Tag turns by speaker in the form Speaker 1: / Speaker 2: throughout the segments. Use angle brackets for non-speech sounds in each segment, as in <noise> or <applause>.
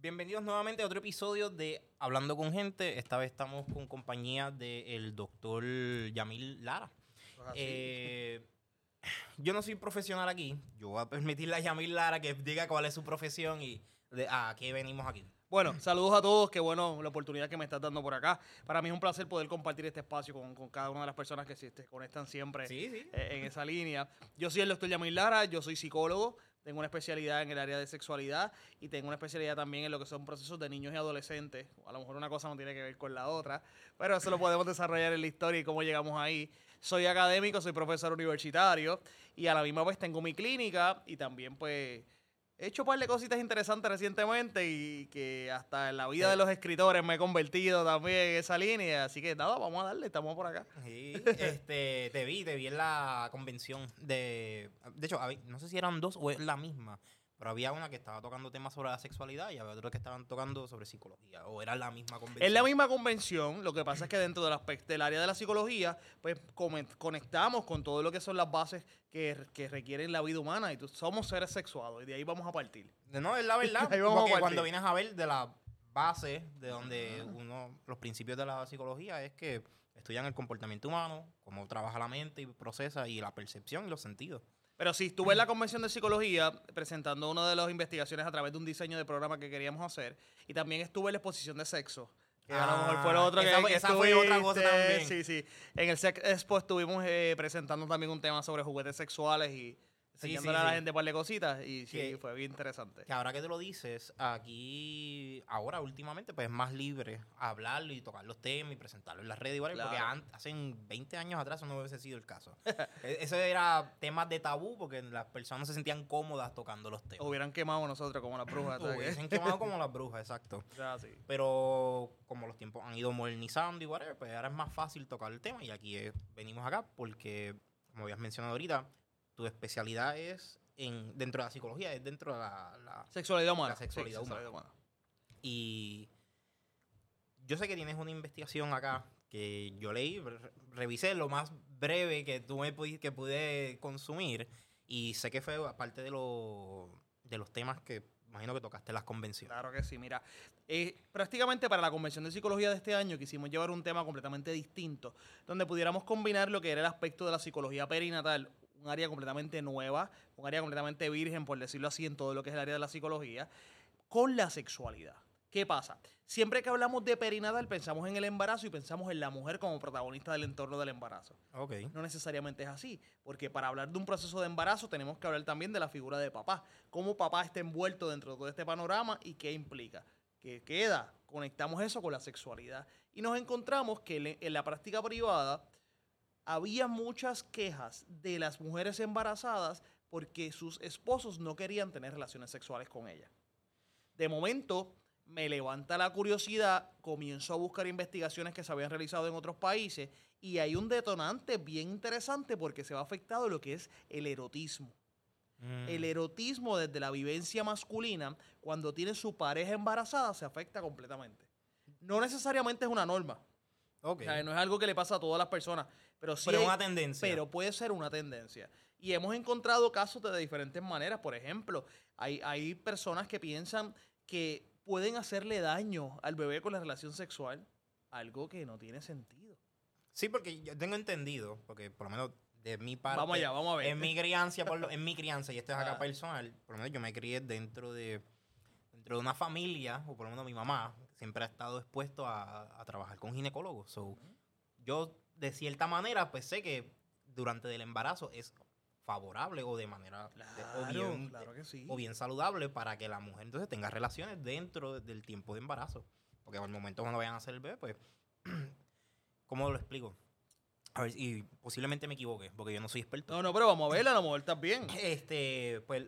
Speaker 1: Bienvenidos nuevamente a otro episodio de Hablando con Gente. Esta vez estamos con compañía del doctor Yamil Lara. Eh, yo no soy profesional aquí. Yo voy a permitirle a Yamil Lara que diga cuál es su profesión y de, a qué venimos aquí.
Speaker 2: Bueno, saludos a todos, qué bueno la oportunidad que me estás dando por acá. Para mí es un placer poder compartir este espacio con, con cada una de las personas que se conectan siempre
Speaker 1: Sí, sí.
Speaker 2: eh, en esa línea. Yo soy el doctor Yamil Lara, yo soy psicólogo, tengo una especialidad en el área de sexualidad y tengo una especialidad también en lo que son procesos de niños y adolescentes. A lo mejor una cosa no tiene que ver con la otra, pero eso lo podemos desarrollar en la historia y cómo llegamos ahí. Soy académico, soy profesor universitario y a la misma vez tengo mi clínica y también pues he hecho un par de cositas interesantes recientemente y que hasta en la vida de los escritores me he convertido también en esa línea. Así que nada, vamos a darle, estamos por acá.
Speaker 1: Sí, este, te vi, te vi en la convención de... De hecho, no sé si eran dos o es la misma, pero había una que estaba tocando temas sobre la sexualidad y había otros que estaban tocando sobre psicología, o era la misma convención.
Speaker 2: Es la misma convención, lo que pasa es que dentro del aspecto del área de la psicología, pues conectamos con todo lo que son las bases que, que requieren la vida humana y tú- somos seres sexuados y de ahí vamos a partir.
Speaker 1: No, es la verdad, <laughs>
Speaker 2: Ahí vamos
Speaker 1: porque cuando vienes a ver de la base de donde uno, los principios de la psicología es que estudian el comportamiento humano, cómo trabaja la mente y procesa, y la percepción y los sentidos.
Speaker 2: Pero sí, estuve en la convención de psicología presentando una de las investigaciones a través de un diseño de programa que queríamos hacer y también estuve en la exposición de sexo. Que a lo mejor fue lo
Speaker 1: Ah,
Speaker 2: otro que,
Speaker 1: esa
Speaker 2: que
Speaker 1: esa fue otra cosa también.
Speaker 2: Sí, sí. En el Sex Expo estuvimos eh, presentando también un tema sobre juguetes sexuales y
Speaker 1: Sí, sí,
Speaker 2: a la gente par de cositas y sí, fue bien interesante.
Speaker 1: Que ahora que te lo dices, aquí, ahora últimamente, pues es más libre hablarlo y tocar los temas y presentarlo en las redes, igual, porque
Speaker 2: Claro.
Speaker 1: an- hace 20 años atrás eso no hubiese sido el caso. <laughs> E- Eso era temas de tabú porque las personas se sentían cómodas tocando los temas.
Speaker 2: Hubieran quemado nosotros como las brujas.
Speaker 1: Hubiesen quemado como las brujas, <laughs> exacto.
Speaker 2: Sea, sí.
Speaker 1: Pero como los tiempos han ido modernizando y whatever, pues ahora es más fácil tocar el tema. Y aquí eh, venimos acá porque, como habías mencionado ahorita, tu especialidad es en dentro de la psicología, es dentro de la- la
Speaker 2: Sexualidad humana.
Speaker 1: La sexualidad
Speaker 2: Sí,
Speaker 1: humana. Y yo sé que tienes una investigación acá que yo leí, re- revisé lo más breve que tú me pudi- que pude consumir y sé que fue aparte de, lo- de los temas que imagino que tocaste las convenciones.
Speaker 2: Claro que sí, mira. eh, prácticamente para la Convención de Psicología de este año quisimos llevar un tema completamente distinto, donde pudiéramos combinar lo que era el aspecto de la psicología perinatal, un área completamente nueva, un área completamente virgen, por decirlo así, en todo lo que es el área de la psicología, con la sexualidad. ¿Qué pasa? Siempre que hablamos de perinatal pensamos en el embarazo y pensamos en la mujer como protagonista del entorno del embarazo.
Speaker 1: Ok.
Speaker 2: No necesariamente es así, porque para hablar de un proceso de embarazo tenemos que hablar también de la figura de papá, cómo papá está envuelto dentro de todo este panorama y qué implica. ¿Qué queda? Conectamos eso con la sexualidad y nos encontramos que en la práctica privada había muchas quejas de las mujeres embarazadas porque sus esposos no querían tener relaciones sexuales con ellas. De momento, me levanta la curiosidad, comienzo a buscar investigaciones que se habían realizado en otros países y hay un detonante bien interesante porque se va afectado lo que es el erotismo.
Speaker 1: Mm.
Speaker 2: El erotismo desde la vivencia masculina, cuando tiene su pareja embarazada, se afecta completamente. No necesariamente es una norma.
Speaker 1: Ok.
Speaker 2: O sea, no es algo que le pasa a todas las personas, pero sí
Speaker 1: Pero es una tendencia.
Speaker 2: pero puede ser una tendencia. Y hemos encontrado casos de diferentes maneras. Por ejemplo, hay, hay personas que piensan que pueden hacerle daño al bebé con la relación sexual, algo que no tiene sentido.
Speaker 1: Sí, porque yo tengo entendido, porque por lo menos de mi parte.
Speaker 2: Vamos allá, vamos a ver.
Speaker 1: En mi crianza, por lo- en mi crianza, y esto es acá
Speaker 2: Ah.
Speaker 1: personal, por lo menos yo me crié dentro de, dentro de una familia, o por lo menos mi mamá, siempre ha estado expuesto a, a trabajar con ginecólogos. So, yo, de cierta manera, pues sé que durante el embarazo es favorable o de manera de- o,
Speaker 2: Claro,
Speaker 1: bien,
Speaker 2: claro que sí.
Speaker 1: o bien saludable para que la mujer entonces tenga relaciones dentro del tiempo de embarazo. Porque al momento cuando vayan a hacer el bebé, pues, <clears throat> ¿cómo lo explico? A ver, y posiblemente me equivoque, porque yo no soy experto.
Speaker 2: No, no, pero vamos a verla, a lo mejor estás bien.
Speaker 1: Este, pues,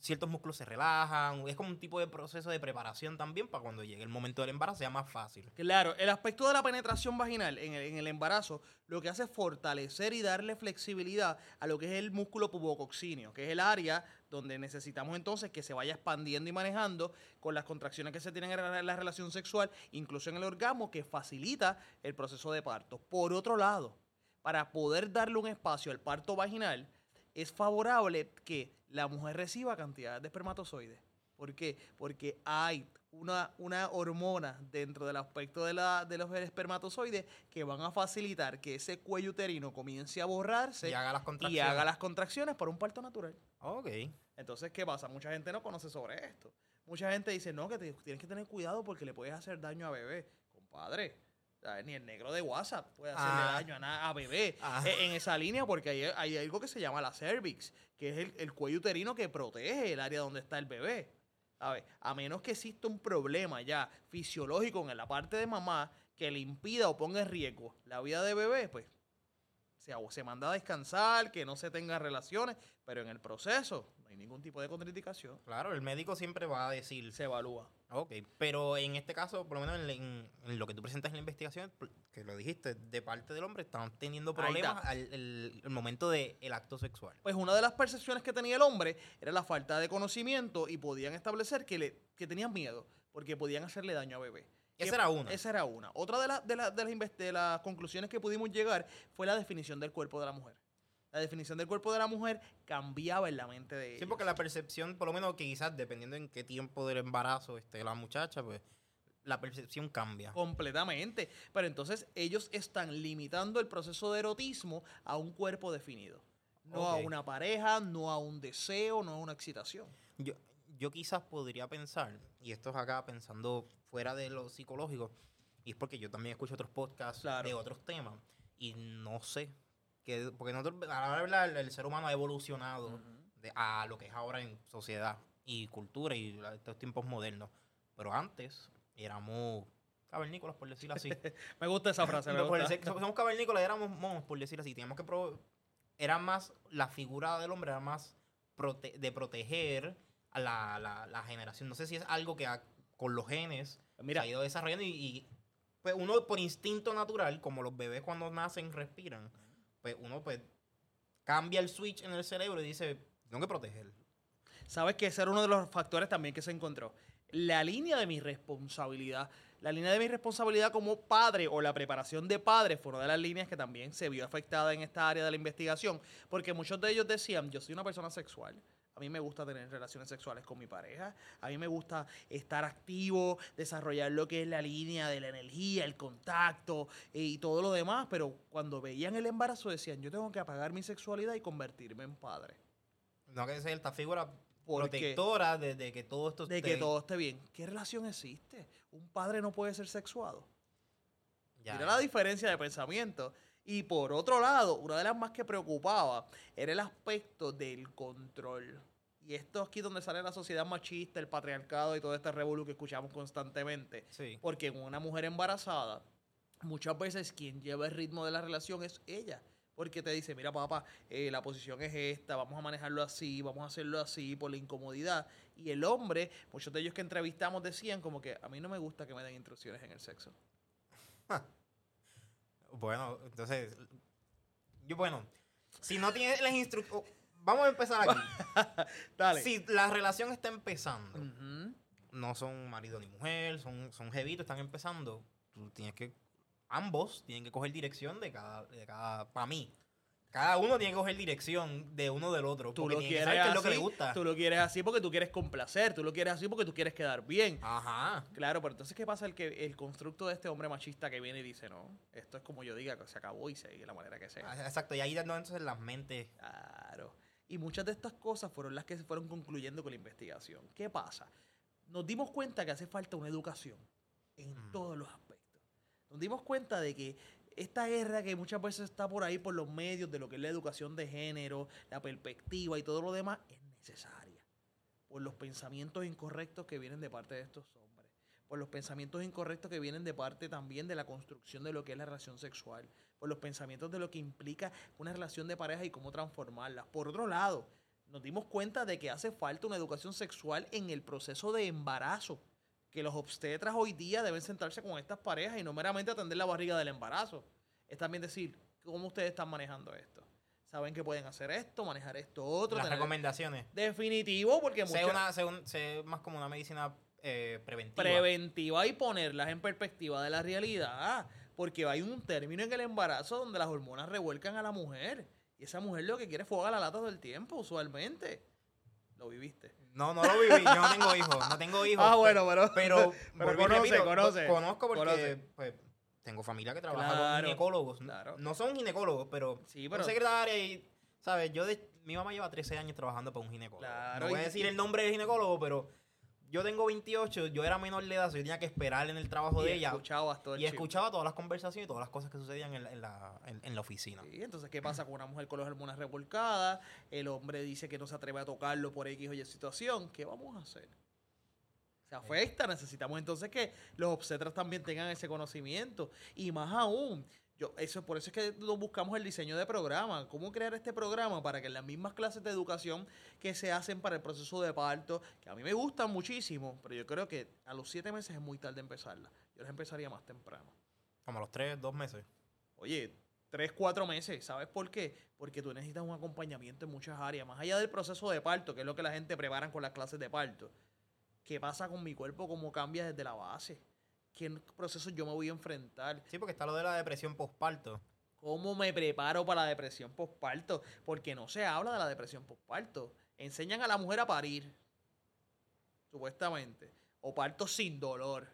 Speaker 1: ciertos músculos se relajan. Es como un tipo de proceso de preparación también para cuando llegue el momento del embarazo sea más fácil.
Speaker 2: Claro, el aspecto de la penetración vaginal en el, en el embarazo lo que hace es fortalecer y darle flexibilidad a lo que es el músculo pubocoxíneo, que es el área donde necesitamos entonces que se vaya expandiendo y manejando con las contracciones que se tienen en la- la relación sexual, incluso en el orgasmo, que facilita el proceso de parto. Por otro lado, para poder darle un espacio al parto vaginal, es favorable que la mujer reciba cantidades de espermatozoides. ¿Por qué? Porque hay una, una hormona dentro del aspecto de, la, de los espermatozoides que van a facilitar que ese cuello uterino comience a borrarse
Speaker 1: Y haga las
Speaker 2: y
Speaker 1: contracciones.
Speaker 2: haga las contracciones para un parto natural.
Speaker 1: Ok.
Speaker 2: Entonces, ¿qué pasa? Mucha gente no conoce sobre esto. Mucha gente dice, no, que te- tienes que tener cuidado porque le puedes hacer daño a bebé. Compadre, ¿sabes? ni el negro de WhatsApp puede hacerle
Speaker 1: Ah.
Speaker 2: daño a, na- a bebé
Speaker 1: Ah.
Speaker 2: E- en esa línea porque hay, hay algo que se llama la cervix, que es el, el cuello uterino que protege el área donde está el bebé. ¿sabes? A menos que exista un problema ya fisiológico en la parte de mamá que le impida o ponga en riesgo la vida de bebé, pues se, se manda a descansar, que no se tengan relaciones, pero en el proceso hay ningún tipo de contraindicación.
Speaker 1: Claro, el médico siempre va a decir.
Speaker 2: Se evalúa.
Speaker 1: Ok, pero en este caso, por lo menos en, en- en lo que tú presentas en la investigación, que lo dijiste, de parte del hombre, están teniendo problemas al el, el momento del acto sexual.
Speaker 2: Pues una de las percepciones que tenía el hombre era la falta de conocimiento y podían establecer que, le, que tenían miedo porque podían hacerle daño a bebé.
Speaker 1: Esa era una.
Speaker 2: Esa era una. Otra de, la- de, la- de las, de las conclusiones que pudimos llegar fue la definición del cuerpo de la mujer. La definición del cuerpo de la mujer cambiaba en la mente de
Speaker 1: Sí,
Speaker 2: ellos.
Speaker 1: porque la percepción, por lo menos que quizás dependiendo en qué tiempo del embarazo esté la muchacha, pues la percepción cambia.
Speaker 2: Completamente. Pero entonces ellos están limitando el proceso de erotismo a un cuerpo definido. No a una pareja, no a un deseo, no a una excitación.
Speaker 1: Yo, yo quizás podría pensar, y esto es acá pensando fuera de lo psicológico, y es porque yo también escucho otros podcasts
Speaker 2: Claro.
Speaker 1: de otros temas, y no sé, que, porque nosotros, a la de hablar, el ser humano ha evolucionado de- a lo que es ahora en sociedad y cultura y estos tiempos modernos. Pero antes éramos cavernícolas, por decirlo así. <laughs>
Speaker 2: Me gusta esa frase. me gusta.
Speaker 1: decir- somos cavernícolas, éramos monos, por decirlo así. Teníamos que era más, la figura del hombre era más prote- de proteger a la, la- la generación. No sé si es algo que ha- con los genes
Speaker 2: Mira,
Speaker 1: se ha ido desarrollando y, y, pues uno por instinto natural, como los bebés cuando nacen respiran, pues uno pues cambia el switch en el cerebro y dice, tengo que proteger.
Speaker 2: sabes que ese era uno de los factores también que se encontró. La línea de mi responsabilidad, la línea de mi responsabilidad como padre o la preparación de padre fue una de las líneas que también se vio afectada en esta área de la investigación, porque muchos de ellos decían, yo soy una persona sexual. A mí me gusta tener relaciones sexuales con mi pareja. A mí me gusta estar activo, desarrollar lo que es la línea de la energía, el contacto eh, y todo lo demás. Pero cuando veían el embarazo decían, yo tengo que apagar mi sexualidad y convertirme en padre.
Speaker 1: No que sea esta figura
Speaker 2: Porque-
Speaker 1: protectora de, de que todo esto
Speaker 2: de
Speaker 1: esté-
Speaker 2: que todo esté bien. ¿Qué relación existe? Un padre no puede ser sexuado.
Speaker 1: Ya,
Speaker 2: Mira la diferencia de pensamiento. Y por otro lado, una de las más que preocupaba era el aspecto del control. Y esto es aquí donde sale la sociedad machista, el patriarcado y todo este revolú que escuchamos constantemente.
Speaker 1: Sí.
Speaker 2: Porque en una mujer embarazada, muchas veces quien lleva el ritmo de la relación es ella. Porque te dice, mira papá, eh, la posición es esta, vamos a manejarlo así, vamos a hacerlo así por la incomodidad. Y el hombre, muchos de ellos que entrevistamos decían como que a mí no me gusta que me den instrucciones en el sexo. <laughs>
Speaker 1: Bueno, entonces, yo, bueno, si no tienes las instrucciones, vamos a empezar aquí. <laughs>
Speaker 2: Dale.
Speaker 1: Si la relación está empezando, no son marido ni mujer, son, son jevitos, están empezando, tú tienes que, ambos tienen que coger dirección de cada, de cada, para mí, cada uno tiene que coger dirección de uno del otro,
Speaker 2: Tú lo
Speaker 1: que
Speaker 2: quieres
Speaker 1: es lo
Speaker 2: así,
Speaker 1: que le gusta.
Speaker 2: tú lo quieres así porque tú quieres complacer, tú lo quieres así porque tú quieres quedar bien.
Speaker 1: Ajá.
Speaker 2: Claro, pero entonces, ¿qué pasa? El, que, el constructo de este hombre machista que viene y dice, no, esto es como yo diga, que se acabó y se de la manera que sea.
Speaker 1: Ah, Exacto, y ahí no entonces las mentes.
Speaker 2: Claro. Y muchas de estas cosas fueron las que se fueron concluyendo con la investigación. ¿Qué pasa? Nos dimos cuenta que hace falta una educación en
Speaker 1: Mm.
Speaker 2: todos los aspectos. Nos dimos cuenta de que esta guerra que muchas veces está por ahí por los medios de lo que es la educación de género, la perspectiva y todo lo demás es necesaria. Por los pensamientos incorrectos que vienen de parte de estos hombres. Por los pensamientos incorrectos que vienen de parte también de la construcción de lo que es la relación sexual. Por los pensamientos de lo que implica una relación de pareja y cómo transformarla. Por otro lado, nos dimos cuenta de que hace falta una educación sexual en el proceso de embarazo. Que los obstetras hoy día deben sentarse con estas parejas y no meramente atender la barriga del embarazo. Es también decir, ¿cómo ustedes están manejando esto? ¿Saben que pueden hacer esto, manejar esto, otro?
Speaker 1: Las
Speaker 2: tener-
Speaker 1: recomendaciones.
Speaker 2: Definitivo, porque muchas
Speaker 1: una, un- más como una medicina eh, preventiva.
Speaker 2: preventiva y ponerlas en perspectiva de la realidad. Porque hay un término en el embarazo donde las hormonas revuelcan a la mujer. Y esa mujer lo que quiere es fuego a la lata todo el tiempo, usualmente. Lo viviste.
Speaker 1: No, no lo viví, yo no tengo hijos, no tengo <laughs> hijos.
Speaker 2: Ah, bueno, pero-
Speaker 1: Pero, <laughs>
Speaker 2: pero
Speaker 1: y
Speaker 2: conoce,
Speaker 1: repito,
Speaker 2: conoce,
Speaker 1: co- Conozco porque
Speaker 2: conoce.
Speaker 1: pues, tengo familia que trabaja
Speaker 2: Claro,
Speaker 1: con ginecólogos.
Speaker 2: claro.
Speaker 1: No son ginecólogos, pero
Speaker 2: Sí, pero-
Speaker 1: secretarias y, ¿sabes? Yo de, mi mamá lleva 13 años trabajando para un ginecólogo.
Speaker 2: Claro,
Speaker 1: no voy a decir el nombre del ginecólogo, pero yo tengo 28, yo era menor de edad, so yo tenía que esperar en el trabajo
Speaker 2: Y
Speaker 1: de ella.
Speaker 2: todo el
Speaker 1: Y escuchaba todas las conversaciones y todas las cosas que sucedían en la, en la, en- en la oficina.
Speaker 2: Sí, entonces, ¿qué pasa con una mujer con las hormonas revolcadas? El hombre dice que no se atreve a tocarlo por X o Y situación. ¿Qué vamos a hacer? Se afecta, necesitamos entonces que los obstetras también tengan ese conocimiento. Y más aún, yo, eso, por eso es que nos buscamos el diseño de programa. ¿Cómo crear este programa para que en las mismas clases de educación que se hacen para el proceso de parto, que a mí me gustan muchísimo, pero yo creo que a los siete meses es muy tarde empezarla. Yo las empezaría más temprano.
Speaker 1: Como a los 3, 2 meses.
Speaker 2: Oye, tres, cuatro meses. ¿Sabes por qué? Porque tú necesitas un acompañamiento en muchas áreas. Más allá del proceso de parto, que es lo que la gente prepara con las clases de parto. ¿Qué pasa con mi cuerpo? ¿Cómo cambia desde la base? ¿Qué procesos yo me voy a enfrentar?
Speaker 1: Sí, porque está lo de la depresión postparto.
Speaker 2: ¿Cómo me preparo para la depresión postparto? Porque no se habla de la depresión postparto. Enseñan a la mujer a parir, supuestamente. O parto sin dolor,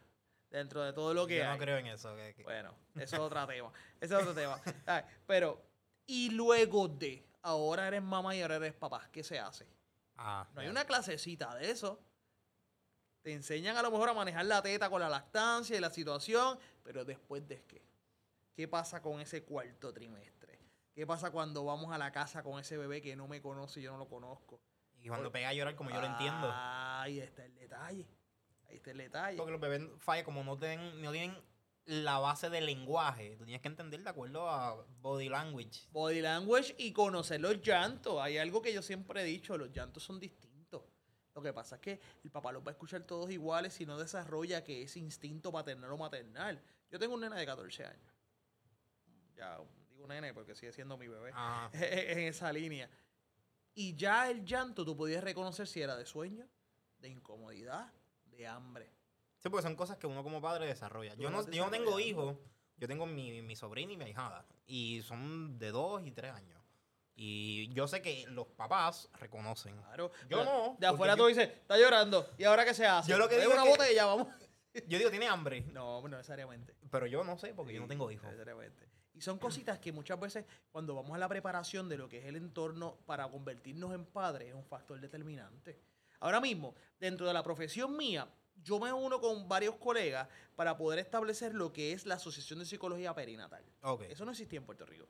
Speaker 2: dentro de todo lo que
Speaker 1: Yo
Speaker 2: hay.
Speaker 1: no creo en eso. que- que-
Speaker 2: Bueno, eso es otro <laughs> tema. Eso es otro tema. Ay, pero, y luego de, ahora eres mamá y ahora eres papá, ¿qué se hace?
Speaker 1: Ah,
Speaker 2: No hay una clasecita de eso. Te enseñan a lo mejor a manejar la teta con la lactancia y la situación, pero después de qué? ¿Qué pasa con ese cuarto trimestre? ¿Qué pasa cuando vamos a la casa con ese bebé que no me conoce y yo no lo conozco?
Speaker 1: Y cuando pega a llorar, como yo lo entiendo.
Speaker 2: Ahí está el detalle. Ahí está el detalle.
Speaker 1: Porque los bebés fallan, como no tienen, no tienen la base del lenguaje. Tú tienes que entender de acuerdo a body language.
Speaker 2: Body language y conocer los llantos. Hay algo que yo siempre he dicho, los llantos son distintos. Lo que pasa es que el papá los va a escuchar todos iguales si no desarrolla que ese instinto paternal o maternal. Yo tengo un nene de 14 años. Ya digo nene porque sigue siendo mi bebé.
Speaker 1: Ajá. <laughs>
Speaker 2: en esa línea. Y ya el llanto tú podías reconocer si era de sueño, de incomodidad, de hambre.
Speaker 1: Sí, porque son cosas que uno como padre desarrolla. Yo no, yo no tengo hijos. Yo tengo mi, mi sobrina y mi ahijada. Y son de dos y tres años. Y yo sé que los papás reconocen.
Speaker 2: Claro.
Speaker 1: Yo
Speaker 2: Pero
Speaker 1: no,
Speaker 2: De afuera tú dices, está llorando. ¿Y ahora qué se hace?
Speaker 1: Yo lo que digo
Speaker 2: una
Speaker 1: es que-
Speaker 2: botella, vamos. <laughs>
Speaker 1: Yo digo, tiene hambre.
Speaker 2: No, no necesariamente.
Speaker 1: Pero yo no sé porque yo no tengo hijos.
Speaker 2: Necesariamente. Y son cositas que muchas veces cuando vamos a la preparación de lo que es el entorno para convertirnos en padres es un factor determinante. Ahora mismo, dentro de la profesión mía, yo me uno con varios colegas para poder establecer lo que es la Asociación de Psicología Perinatal.
Speaker 1: Ok.
Speaker 2: Eso no existía en Puerto Rico.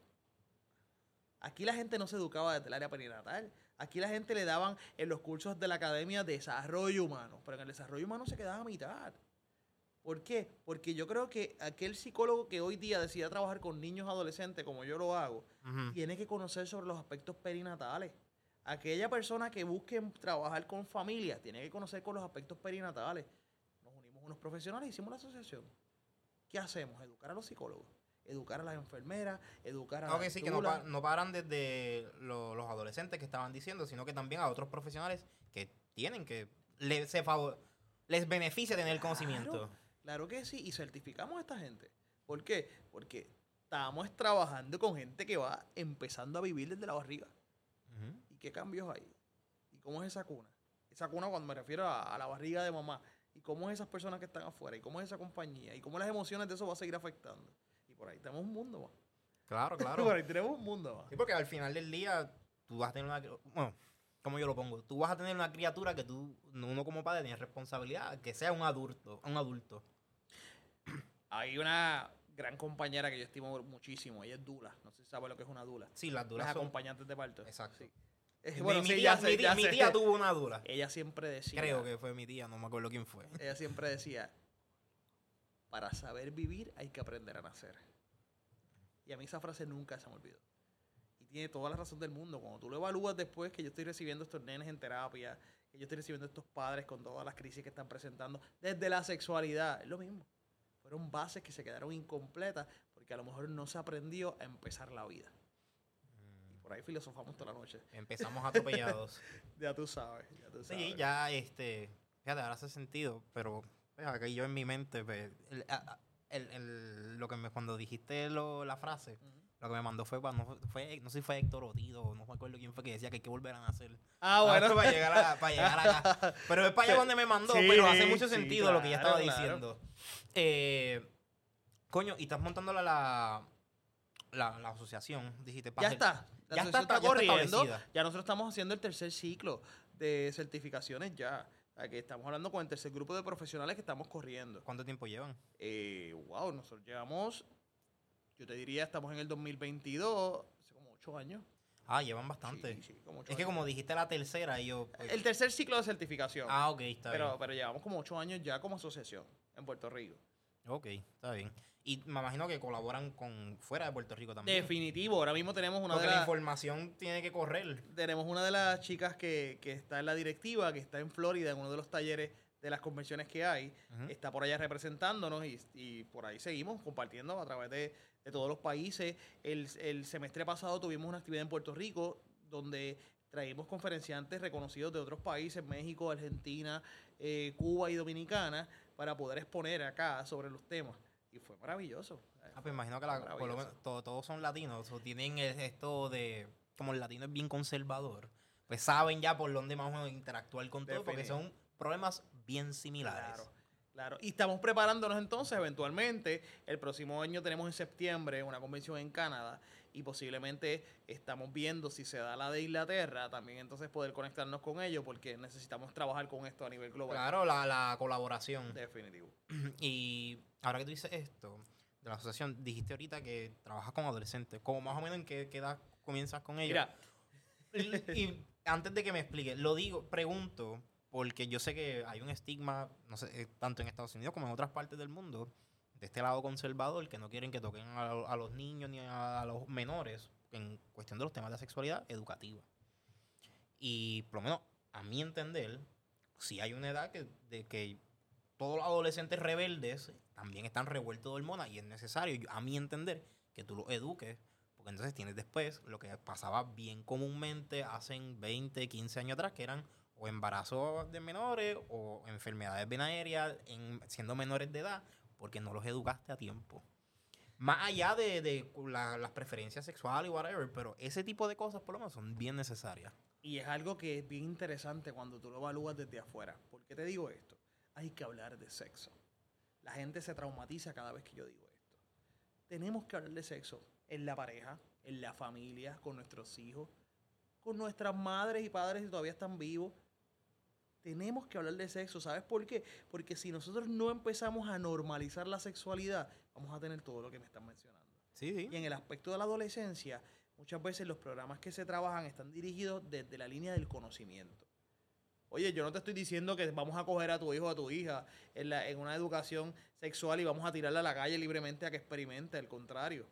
Speaker 2: Aquí la gente no se educaba desde el área perinatal. Aquí la gente le daban en los cursos de la Academia Desarrollo Humano, pero en el desarrollo humano se quedaba a mitad. ¿Por qué? Porque yo creo que aquel psicólogo que hoy día decida trabajar con niños adolescentes, como yo lo hago, tiene que conocer sobre los aspectos perinatales. Aquella persona que busque trabajar con familias tiene que conocer con los aspectos perinatales. Nos unimos unos profesionales hicimos la asociación. ¿Qué hacemos? Educar a los psicólogos, educar a las enfermeras, educar a
Speaker 1: Ah, Ok,
Speaker 2: las
Speaker 1: sí, que no, pa- no paran desde lo- los adolescentes que estaban diciendo, sino que también a otros profesionales que tienen que le- se favor- les beneficia tener el conocimiento.
Speaker 2: Claro que sí, y certificamos a esta gente. ¿Por qué? Porque estamos trabajando con gente que va empezando a vivir desde la barriga. ¿Y qué cambios hay? ¿Y cómo es esa cuna? Esa cuna cuando me refiero a, a la barriga de mamá. ¿Y cómo es esas personas que están afuera? ¿Y cómo es esa compañía? ¿Y cómo las emociones de eso va a seguir afectando? Por ahí tenemos un mundo más.
Speaker 1: Claro, <laughs> claro.
Speaker 2: por ahí tenemos un mundo más.
Speaker 1: Sí, porque al final del día tú vas a tener una... Bueno, como yo lo pongo, tú vas a tener una criatura que tú, uno como padre tiene responsabilidad, que sea un adulto, un adulto.
Speaker 2: Hay una gran compañera que yo estimo muchísimo. Ella es Dula. No sé si sabe lo que es una Dula.
Speaker 1: Sí, las
Speaker 2: Las
Speaker 1: duras son...
Speaker 2: acompañantes de parto.
Speaker 1: Exacto.
Speaker 2: Sí.
Speaker 1: Mi-
Speaker 2: bueno,
Speaker 1: mi,
Speaker 2: sí,
Speaker 1: tía,
Speaker 2: sé,
Speaker 1: mi tía- mi tía tuvo una dura. <laughs>
Speaker 2: Ella siempre decía.
Speaker 1: Creo que fue mi tía, no me acuerdo quién fue.
Speaker 2: Ella siempre decía, para saber vivir hay que aprender a nacer. Y a mí esa frase nunca se me olvidó. Y tiene toda la razón del mundo. Cuando tú lo evalúas después que yo estoy recibiendo estos nenes en terapia, que yo estoy recibiendo estos padres con todas las crisis que están presentando, desde la sexualidad, es lo mismo. Fueron bases que se quedaron incompletas porque a lo mejor no se aprendió a empezar la vida. Y por ahí filosofamos toda la noche.
Speaker 1: Empezamos atropellados. <laughs>
Speaker 2: Ya tú sabes, ya tú sabes.
Speaker 1: Sí, ya, este, fíjate, ahora hace sentido, pero pues, aquí yo en mi mente, pues, el- a- a- el- el- lo que me, cuando dijiste lo- la frase,
Speaker 2: Ujú.
Speaker 1: Lo que me mandó fue, no, fue, no sé si fue Héctor Otido, no me acuerdo quién fue que decía que hay que volver a nacer.
Speaker 2: Ah, bueno.
Speaker 1: para, llegar a- para <laughs> llegar acá. Pero es para allá donde me mandó,
Speaker 2: Sí,
Speaker 1: pero hace mucho
Speaker 2: sí,
Speaker 1: sentido lo que ya estaba
Speaker 2: claro, claro.
Speaker 1: diciendo. Eh, coño, y estás montando la, la, la, la asociación, dijiste. para
Speaker 2: Ya está. La
Speaker 1: Ya está,
Speaker 2: está,
Speaker 1: ya está
Speaker 2: corriendo. ya nosotros estamos haciendo el tercer ciclo de certificaciones ya. Que estamos hablando con el tercer grupo de profesionales que estamos corriendo.
Speaker 1: ¿Cuánto tiempo llevan?
Speaker 2: Eh, wow, nosotros llevamos, yo te diría, estamos en el 2022, hace como ocho años.
Speaker 1: Ah, llevan bastante.
Speaker 2: Sí, sí, como ocho
Speaker 1: es que como dijiste la tercera, y yo... pues,
Speaker 2: El tercer ciclo de certificación.
Speaker 1: ah, ok, está
Speaker 2: pero,
Speaker 1: bien.
Speaker 2: pero llevamos como ocho años ya como asociación en Puerto Rico.
Speaker 1: Ok, está bien. Y me imagino que colaboran con fuera de Puerto Rico también.
Speaker 2: Definitivo, ahora mismo tenemos una
Speaker 1: Porque
Speaker 2: de
Speaker 1: la
Speaker 2: las...
Speaker 1: información tiene que correr.
Speaker 2: tenemos una de las chicas que, que está en la directiva, que está en Florida, en uno de los talleres de las convenciones que hay. Está por allá representándonos y, y por ahí seguimos compartiendo a través de, de todos los países. El, el semestre pasado tuvimos una actividad en Puerto Rico donde traímos conferenciantes reconocidos de otros países, México, Argentina, eh, Cuba y Dominicana, para poder exponer acá sobre los temas. Y fue maravilloso.
Speaker 1: Ah, pues imagino que la- por lo
Speaker 2: Maravilloso.
Speaker 1: menos to- todos son latinos. O tienen esto de. Como el latino es bien conservador, pues saben ya por dónde más o menos interactuar con todo, porque son problemas bien similares.
Speaker 2: Claro, claro. Y estamos preparándonos entonces, eventualmente, el próximo año tenemos en septiembre una convención en Canadá y posiblemente estamos viendo si se da la de Inglaterra, también entonces poder conectarnos con ellos porque necesitamos trabajar con esto a nivel global.
Speaker 1: Claro, la, la colaboración.
Speaker 2: Definitivo. <clears throat>
Speaker 1: Y ahora que tú dices esto, de la asociación, dijiste ahorita que trabajas con adolescentes. Como más o menos en qué, qué edad comienzas con ellos.
Speaker 2: Mira,
Speaker 1: y, y antes de que me explique, lo digo, pregunto, porque yo sé que hay un estigma, no sé, eh, tanto en Estados Unidos como en otras partes del mundo, de este lado conservador, que no quieren que toquen a, a los niños ni a, a los menores en cuestión de los temas de sexualidad educativa. Y por lo menos, a mi entender, si hay una edad que, de que todos los adolescentes rebeldes también están revueltos de hormonas y es necesario, a mi entender, que tú los eduques, porque entonces tienes después lo que pasaba bien comúnmente hace 20, 15 años atrás, que eran o embarazos de menores o enfermedades venéreas en, siendo menores de edad, porque no los educaste a tiempo. Más allá de, de la- las preferencias sexuales y whatever, pero ese tipo de cosas por lo menos son bien necesarias.
Speaker 2: y es algo que es bien interesante cuando tú lo evalúas desde afuera. ¿Por qué te digo esto? Hay que hablar de sexo. La gente se traumatiza cada vez que yo digo esto. Tenemos que hablar de sexo en la pareja, en la familia, con nuestros hijos, con nuestras madres y padres si todavía están vivos. Tenemos que hablar de sexo. ¿Sabes por qué? Porque si nosotros no empezamos a normalizar la sexualidad, vamos a tener todo lo que me están mencionando.
Speaker 1: Sí, sí.
Speaker 2: Y en el aspecto de la adolescencia, muchas veces los programas que se trabajan están dirigidos desde la línea del conocimiento. Oye, yo no te estoy diciendo que vamos a coger a tu hijo o a tu hija en, la- en una educación sexual y vamos a tirarla a la calle libremente a que experimente, al contrario.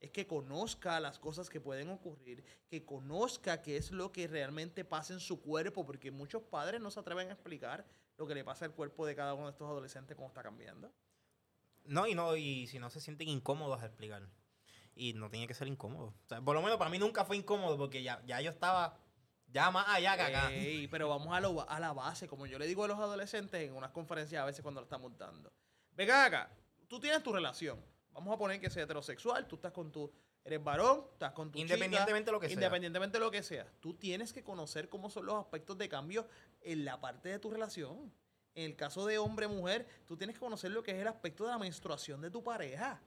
Speaker 2: Es que conozca las cosas que pueden ocurrir, que conozca qué es lo que realmente pasa en su cuerpo, porque muchos padres no se atreven a explicar lo que le pasa al cuerpo de cada uno de estos adolescentes cómo está cambiando.
Speaker 1: No, y no, y si no se sienten incómodos a explicar. Y no tiene que ser incómodo. O sea, por lo menos para mí nunca fue incómodo porque ya, ya yo estaba ya más allá que acá.
Speaker 2: Ey, <laughs> pero vamos a, lo a la base, como yo le digo a los adolescentes en unas conferencias a veces cuando lo estamos dando. Venga acá, tú tienes tu relación. Vamos a poner que sea heterosexual, tú estás con tu, eres varón, estás con tu
Speaker 1: Independientemente de lo que sea.
Speaker 2: Independientemente de lo que sea. Tú tienes que conocer cómo son los aspectos de cambio en la parte de tu relación. En el caso de hombre-mujer, tú tienes que conocer lo que es el aspecto de la menstruación de tu pareja.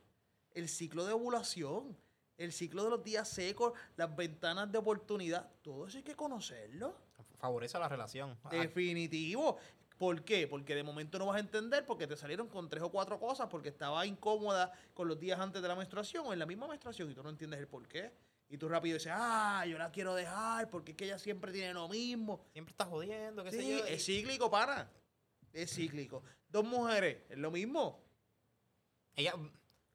Speaker 2: El ciclo de ovulación, el ciclo de los días secos, las ventanas de oportunidad. Todo eso hay que conocerlo.
Speaker 1: Favorece la relación. Ah,
Speaker 2: Definitivo. ¿Por qué? Porque de momento no vas a entender porque te salieron con tres o cuatro cosas, porque estaba incómoda con los días antes de la menstruación o en la misma menstruación y tú no entiendes el por qué. Y tú rápido dices, ah, yo la quiero dejar porque es que ella siempre tiene lo mismo.
Speaker 1: Siempre estás jodiendo, qué sé
Speaker 2: Sí,
Speaker 1: yo.
Speaker 2: es cíclico, pana. Es cíclico. Dos mujeres, es lo mismo.
Speaker 1: Ella-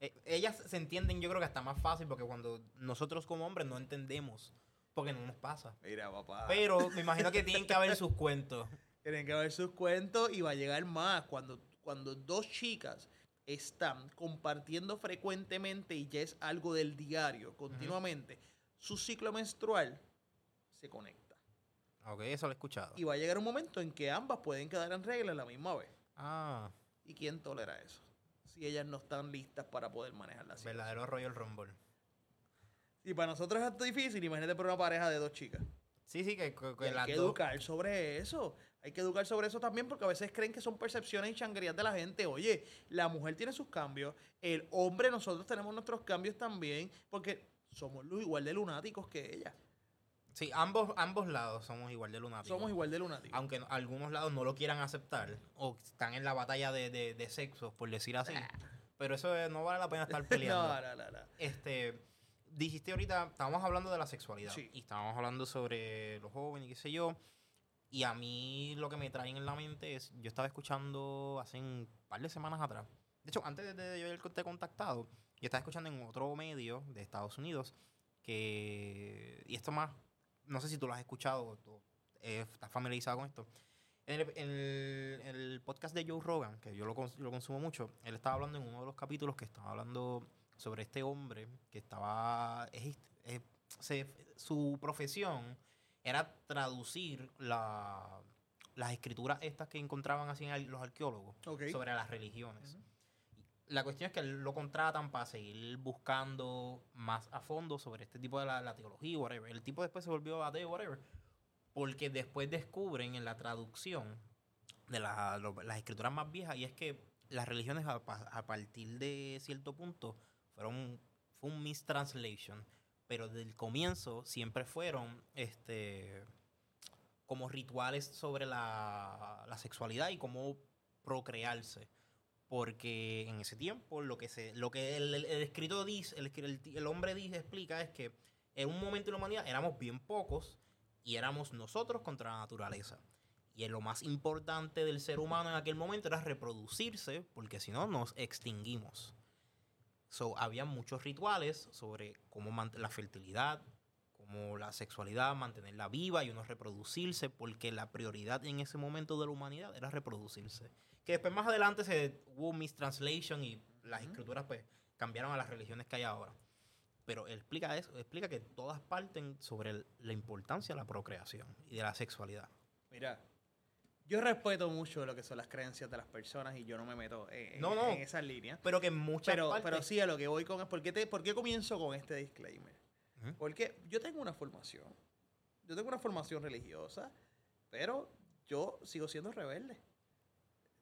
Speaker 1: eh, ellas se entienden, yo creo que hasta más fácil porque cuando nosotros como hombres no entendemos, porque no nos pasa.
Speaker 2: Mira, papá.
Speaker 1: Pero me imagino que tienen que haber sus <laughs> cuentos.
Speaker 2: Tienen que ver sus cuentos y va a llegar más cuando, cuando dos chicas están compartiendo frecuentemente y ya es algo del diario, continuamente, su ciclo menstrual se conecta.
Speaker 1: Ok, eso lo he escuchado.
Speaker 2: Y va a llegar un momento en que ambas pueden quedar en regla a la misma vez.
Speaker 1: Ah,
Speaker 2: ¿Y quién tolera eso? Si ellas no están listas para poder manejar la situación.
Speaker 1: verdadero Royal Rumble.
Speaker 2: Y para nosotros es difícil, imagínate por una pareja de dos chicas.
Speaker 1: Sí, sí, que, que, que
Speaker 2: hay que educar sobre eso. Hay que educar sobre eso también porque a veces creen que son percepciones y changuerías de la gente. Oye, la mujer tiene sus cambios, el hombre, nosotros tenemos nuestros cambios también porque somos igual de lunáticos que ella.
Speaker 1: Sí, ambos, ambos lados somos igual de lunáticos.
Speaker 2: Somos igual de lunáticos.
Speaker 1: Aunque no- algunos lados no lo quieran aceptar o están en la batalla de, de, de sexos, por decir así. Pero eso eh, no vale la pena estar <laughs> peleando.
Speaker 2: no, no, no, no.
Speaker 1: Este, dijiste ahorita, estábamos hablando de la sexualidad.
Speaker 2: Sí.
Speaker 1: Y estábamos hablando sobre los jóvenes y qué sé yo. Y a mí lo que me traen en la mente es, yo estaba escuchando hace un par de semanas atrás. De hecho, antes de, yo haberte contactado, yo estaba escuchando en otro medio de Estados Unidos que, y esto más, no sé si tú lo has escuchado tú, eh, estás familiarizado con esto. En el, en el- en el podcast de Joe Rogan, que yo lo, lo consumo mucho, él estaba hablando en uno de los capítulos que estaba hablando sobre este hombre que estaba. es- es- se- su profesión era traducir la- las escrituras estas que encontraban así en los arqueólogos
Speaker 2: Ok.
Speaker 1: sobre las religiones. La cuestión es que lo contratan para seguir buscando más a fondo sobre este tipo de la, la teología, whatever. El tipo después se volvió ateo, whatever. Porque después descubren en la traducción de la- lo- las escrituras más viejas, y es que las religiones a, a partir de cierto punto fueron fue un mistranslation, pero desde el comienzo siempre fueron este como rituales sobre la, la sexualidad y cómo procrearse. Porque en ese tiempo lo que se lo que el, el- el escrito dice, el, el, hombre dice, explica es que en un momento en la humanidad éramos bien pocos y éramos nosotros contra la naturaleza. Y lo más importante del ser humano en aquel momento era reproducirse, porque si no nos extinguimos. So, había muchos rituales sobre cómo mantener la fertilidad, como la sexualidad, mantenerla viva y uno reproducirse, porque la prioridad en ese momento de la humanidad era reproducirse. Que después más adelante se hubo mistranslation y las escrituras pues cambiaron a las religiones que hay ahora. Pero explica eso, explica que todas parten sobre la importancia de la procreación y de la sexualidad.
Speaker 2: Mira, yo respeto mucho lo que son las creencias de las personas y yo no me meto en, en-
Speaker 1: No, no.
Speaker 2: en esas líneas.
Speaker 1: Pero que en muchas
Speaker 2: Pero,
Speaker 1: partes...
Speaker 2: pero sí, a lo que voy con es, ¿por qué, te, ¿por qué comienzo con este disclaimer? Porque yo tengo una formación, yo tengo una formación religiosa, pero yo sigo siendo rebelde.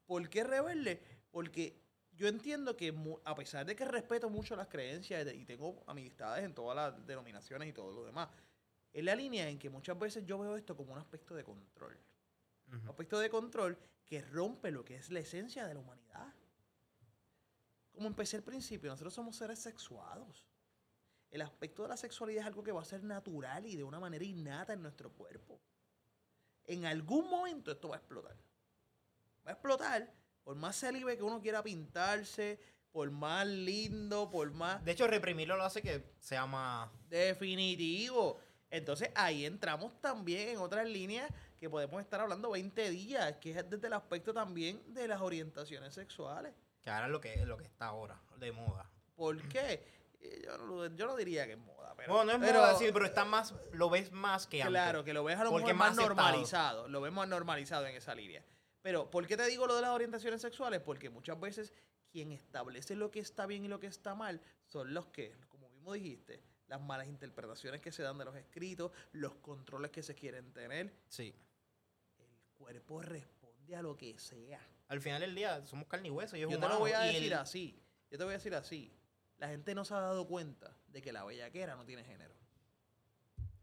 Speaker 2: ¿Por qué rebelde? Porque yo entiendo que a pesar de que respeto mucho las creencias y tengo amistades en todas las denominaciones y todo lo demás, es la línea en que muchas veces yo veo esto como un aspecto de control.
Speaker 1: Ujú.
Speaker 2: aspecto de control que rompe lo que es la esencia de la humanidad. Como empecé al principio, nosotros somos seres sexuados. El aspecto de la sexualidad es algo que va a ser natural y de una manera innata en nuestro cuerpo. En algún momento esto va a explotar. Va a explotar por más célibe que uno quiera pintarse, por más lindo, por más
Speaker 1: De hecho, reprimirlo lo hace que sea más...
Speaker 2: definitivo. Entonces ahí entramos también en otras líneas que podemos estar hablando 20 días, que es desde el aspecto también de las orientaciones sexuales.
Speaker 1: Que ahora es lo que, es lo que está ahora, de moda.
Speaker 2: ¿Por qué? Eh, Yo no, lo- yo no diría que es moda, pero...
Speaker 1: Bueno, no es
Speaker 2: pero-
Speaker 1: moda, sí, pero está más... Lo ves más que antes.
Speaker 2: Claro, que lo ves a lo mejor más
Speaker 1: más
Speaker 2: normalizado. Lo vemos normalizado en esa línea. Pero, ¿por qué te digo lo de las orientaciones sexuales? Porque muchas veces quien establece lo que está bien y lo que está mal son los que, como mismo dijiste, las malas interpretaciones que se dan de los escritos, los controles que se quieren tener.
Speaker 1: Sí.
Speaker 2: Cuerpo responde a lo que sea.
Speaker 1: Al final del día somos carne y hueso y es
Speaker 2: Yo te lo voy a decir
Speaker 1: el-
Speaker 2: así. Yo te voy a decir así. La gente no se ha dado cuenta de que la bellaquera no tiene género.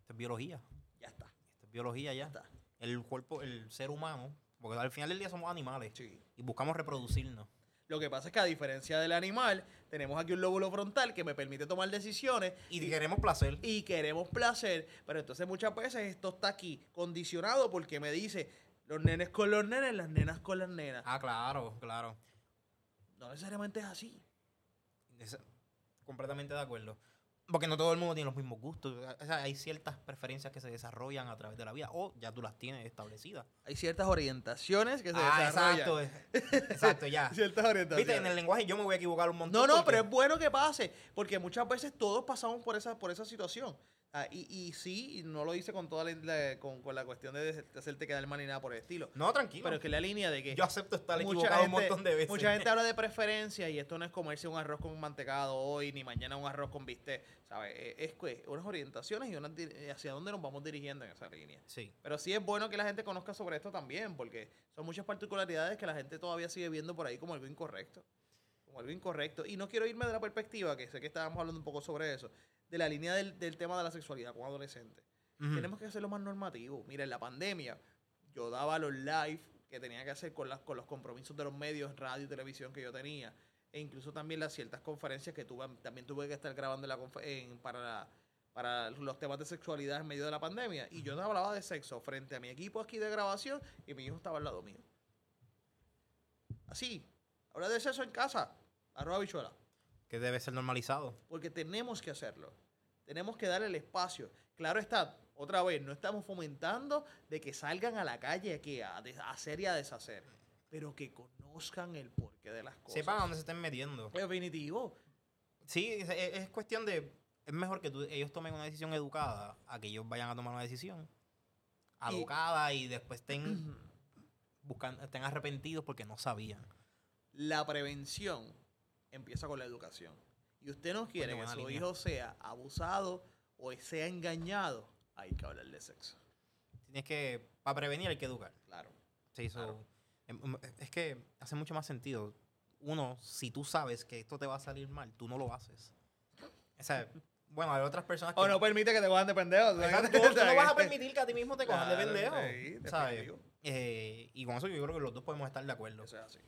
Speaker 1: Esto es biología.
Speaker 2: Ya está.
Speaker 1: Esto es biología
Speaker 2: Ya
Speaker 1: ya.
Speaker 2: está.
Speaker 1: El cuerpo, el ser humano, porque al final del día somos animales
Speaker 2: Sí.
Speaker 1: y buscamos reproducirnos.
Speaker 2: Lo que pasa es que a diferencia del animal, tenemos aquí un lóbulo frontal que me permite tomar decisiones
Speaker 1: Y queremos placer.
Speaker 2: y queremos placer, pero entonces muchas veces esto está aquí condicionado porque me dice los nenes con los nenes, las nenas con las nenas.
Speaker 1: Ah, claro, claro.
Speaker 2: No necesariamente es así.
Speaker 1: Es- completamente de acuerdo. Porque no todo el mundo tiene los mismos gustos. O sea, hay ciertas preferencias que se desarrollan a través de la vida o ya tú las tienes establecidas.
Speaker 2: Hay ciertas orientaciones que se
Speaker 1: Ah,
Speaker 2: desarrollan.
Speaker 1: exacto. Exacto, ya. <laughs>
Speaker 2: Ciertas orientaciones.
Speaker 1: Viste, en el lenguaje yo me voy a equivocar un montón.
Speaker 2: No, no,
Speaker 1: porque-
Speaker 2: pero es bueno que pase, porque muchas veces todos pasamos por esa, por esa situación. Ah, y, y sí, no lo hice con toda la, la- con, con la cuestión de, hacerte quedar mal ni nada por el estilo.
Speaker 1: No, tranquilo.
Speaker 2: Pero es que la línea de que
Speaker 1: Yo acepto estar equivocado un
Speaker 2: gente-
Speaker 1: montón de veces.
Speaker 2: Mucha gente habla de <laughs> preferencia y esto no es comerse un arroz con mantecado hoy, ni mañana un arroz con bistec, ¿sabes? Eh, Es que unas orientaciones y unas hacia dónde nos vamos dirigiendo en esa línea.
Speaker 1: Sí.
Speaker 2: Pero sí es bueno que la gente conozca sobre esto también, porque son muchas particularidades que la gente todavía sigue viendo por ahí como algo incorrecto. Como algo incorrecto. Y no quiero irme de la perspectiva, que sé que estábamos hablando un poco sobre eso, de la línea del, del tema de la sexualidad con adolescentes. Tenemos que hacerlo más normativo. Mira, en la pandemia, yo daba los live que tenía que hacer con, las, con los compromisos de los medios, radio y televisión que yo tenía. E incluso también las ciertas conferencias que tuve, también tuve que estar grabando en la en- para, la- para los temas de sexualidad en medio de la pandemia. Y yo no hablaba de sexo frente a mi equipo aquí de grabación y mi hijo estaba al lado mío. Así, hablar de sexo en casa, arroba bichuela.
Speaker 1: Que debe ser normalizado.
Speaker 2: Porque tenemos que hacerlo. Tenemos que darle el espacio. Claro está, otra vez, no estamos fomentando de que salgan a la calle aquí a, hacer y a deshacer. Pero que conozcan el porqué de las cosas.
Speaker 1: Sepan a dónde se estén metiendo.
Speaker 2: Definitivo.
Speaker 1: Sí, es, es- es cuestión de. Es mejor que tú- ellos tomen una decisión educada a que ellos vayan a tomar una decisión alocada y después estén, <clears throat> buscando, estén arrepentidos porque no sabían.
Speaker 2: La prevención empieza con la educación. Y usted no quiere que su
Speaker 1: línea.
Speaker 2: hijo sea abusado o sea engañado, hay que hablar de sexo.
Speaker 1: Tienes que. Para prevenir hay que educar.
Speaker 2: Claro.
Speaker 1: Sí, so,
Speaker 2: Claro.
Speaker 1: em- em, es que hace mucho más sentido. Uno, si tú sabes que esto te va a salir mal, tú no lo haces. O sea, <laughs> bueno, hay otras personas que.
Speaker 2: O no permite que te cojan de pendejo.
Speaker 1: Exacto, tú, tú no <laughs> vas a permitir que a ti mismo te cojan de
Speaker 2: Claro,
Speaker 1: pendejo.
Speaker 2: sí,
Speaker 1: ¿Sabes? Eh, y con eso yo creo que los dos podemos estar de acuerdo.
Speaker 2: Eso es así.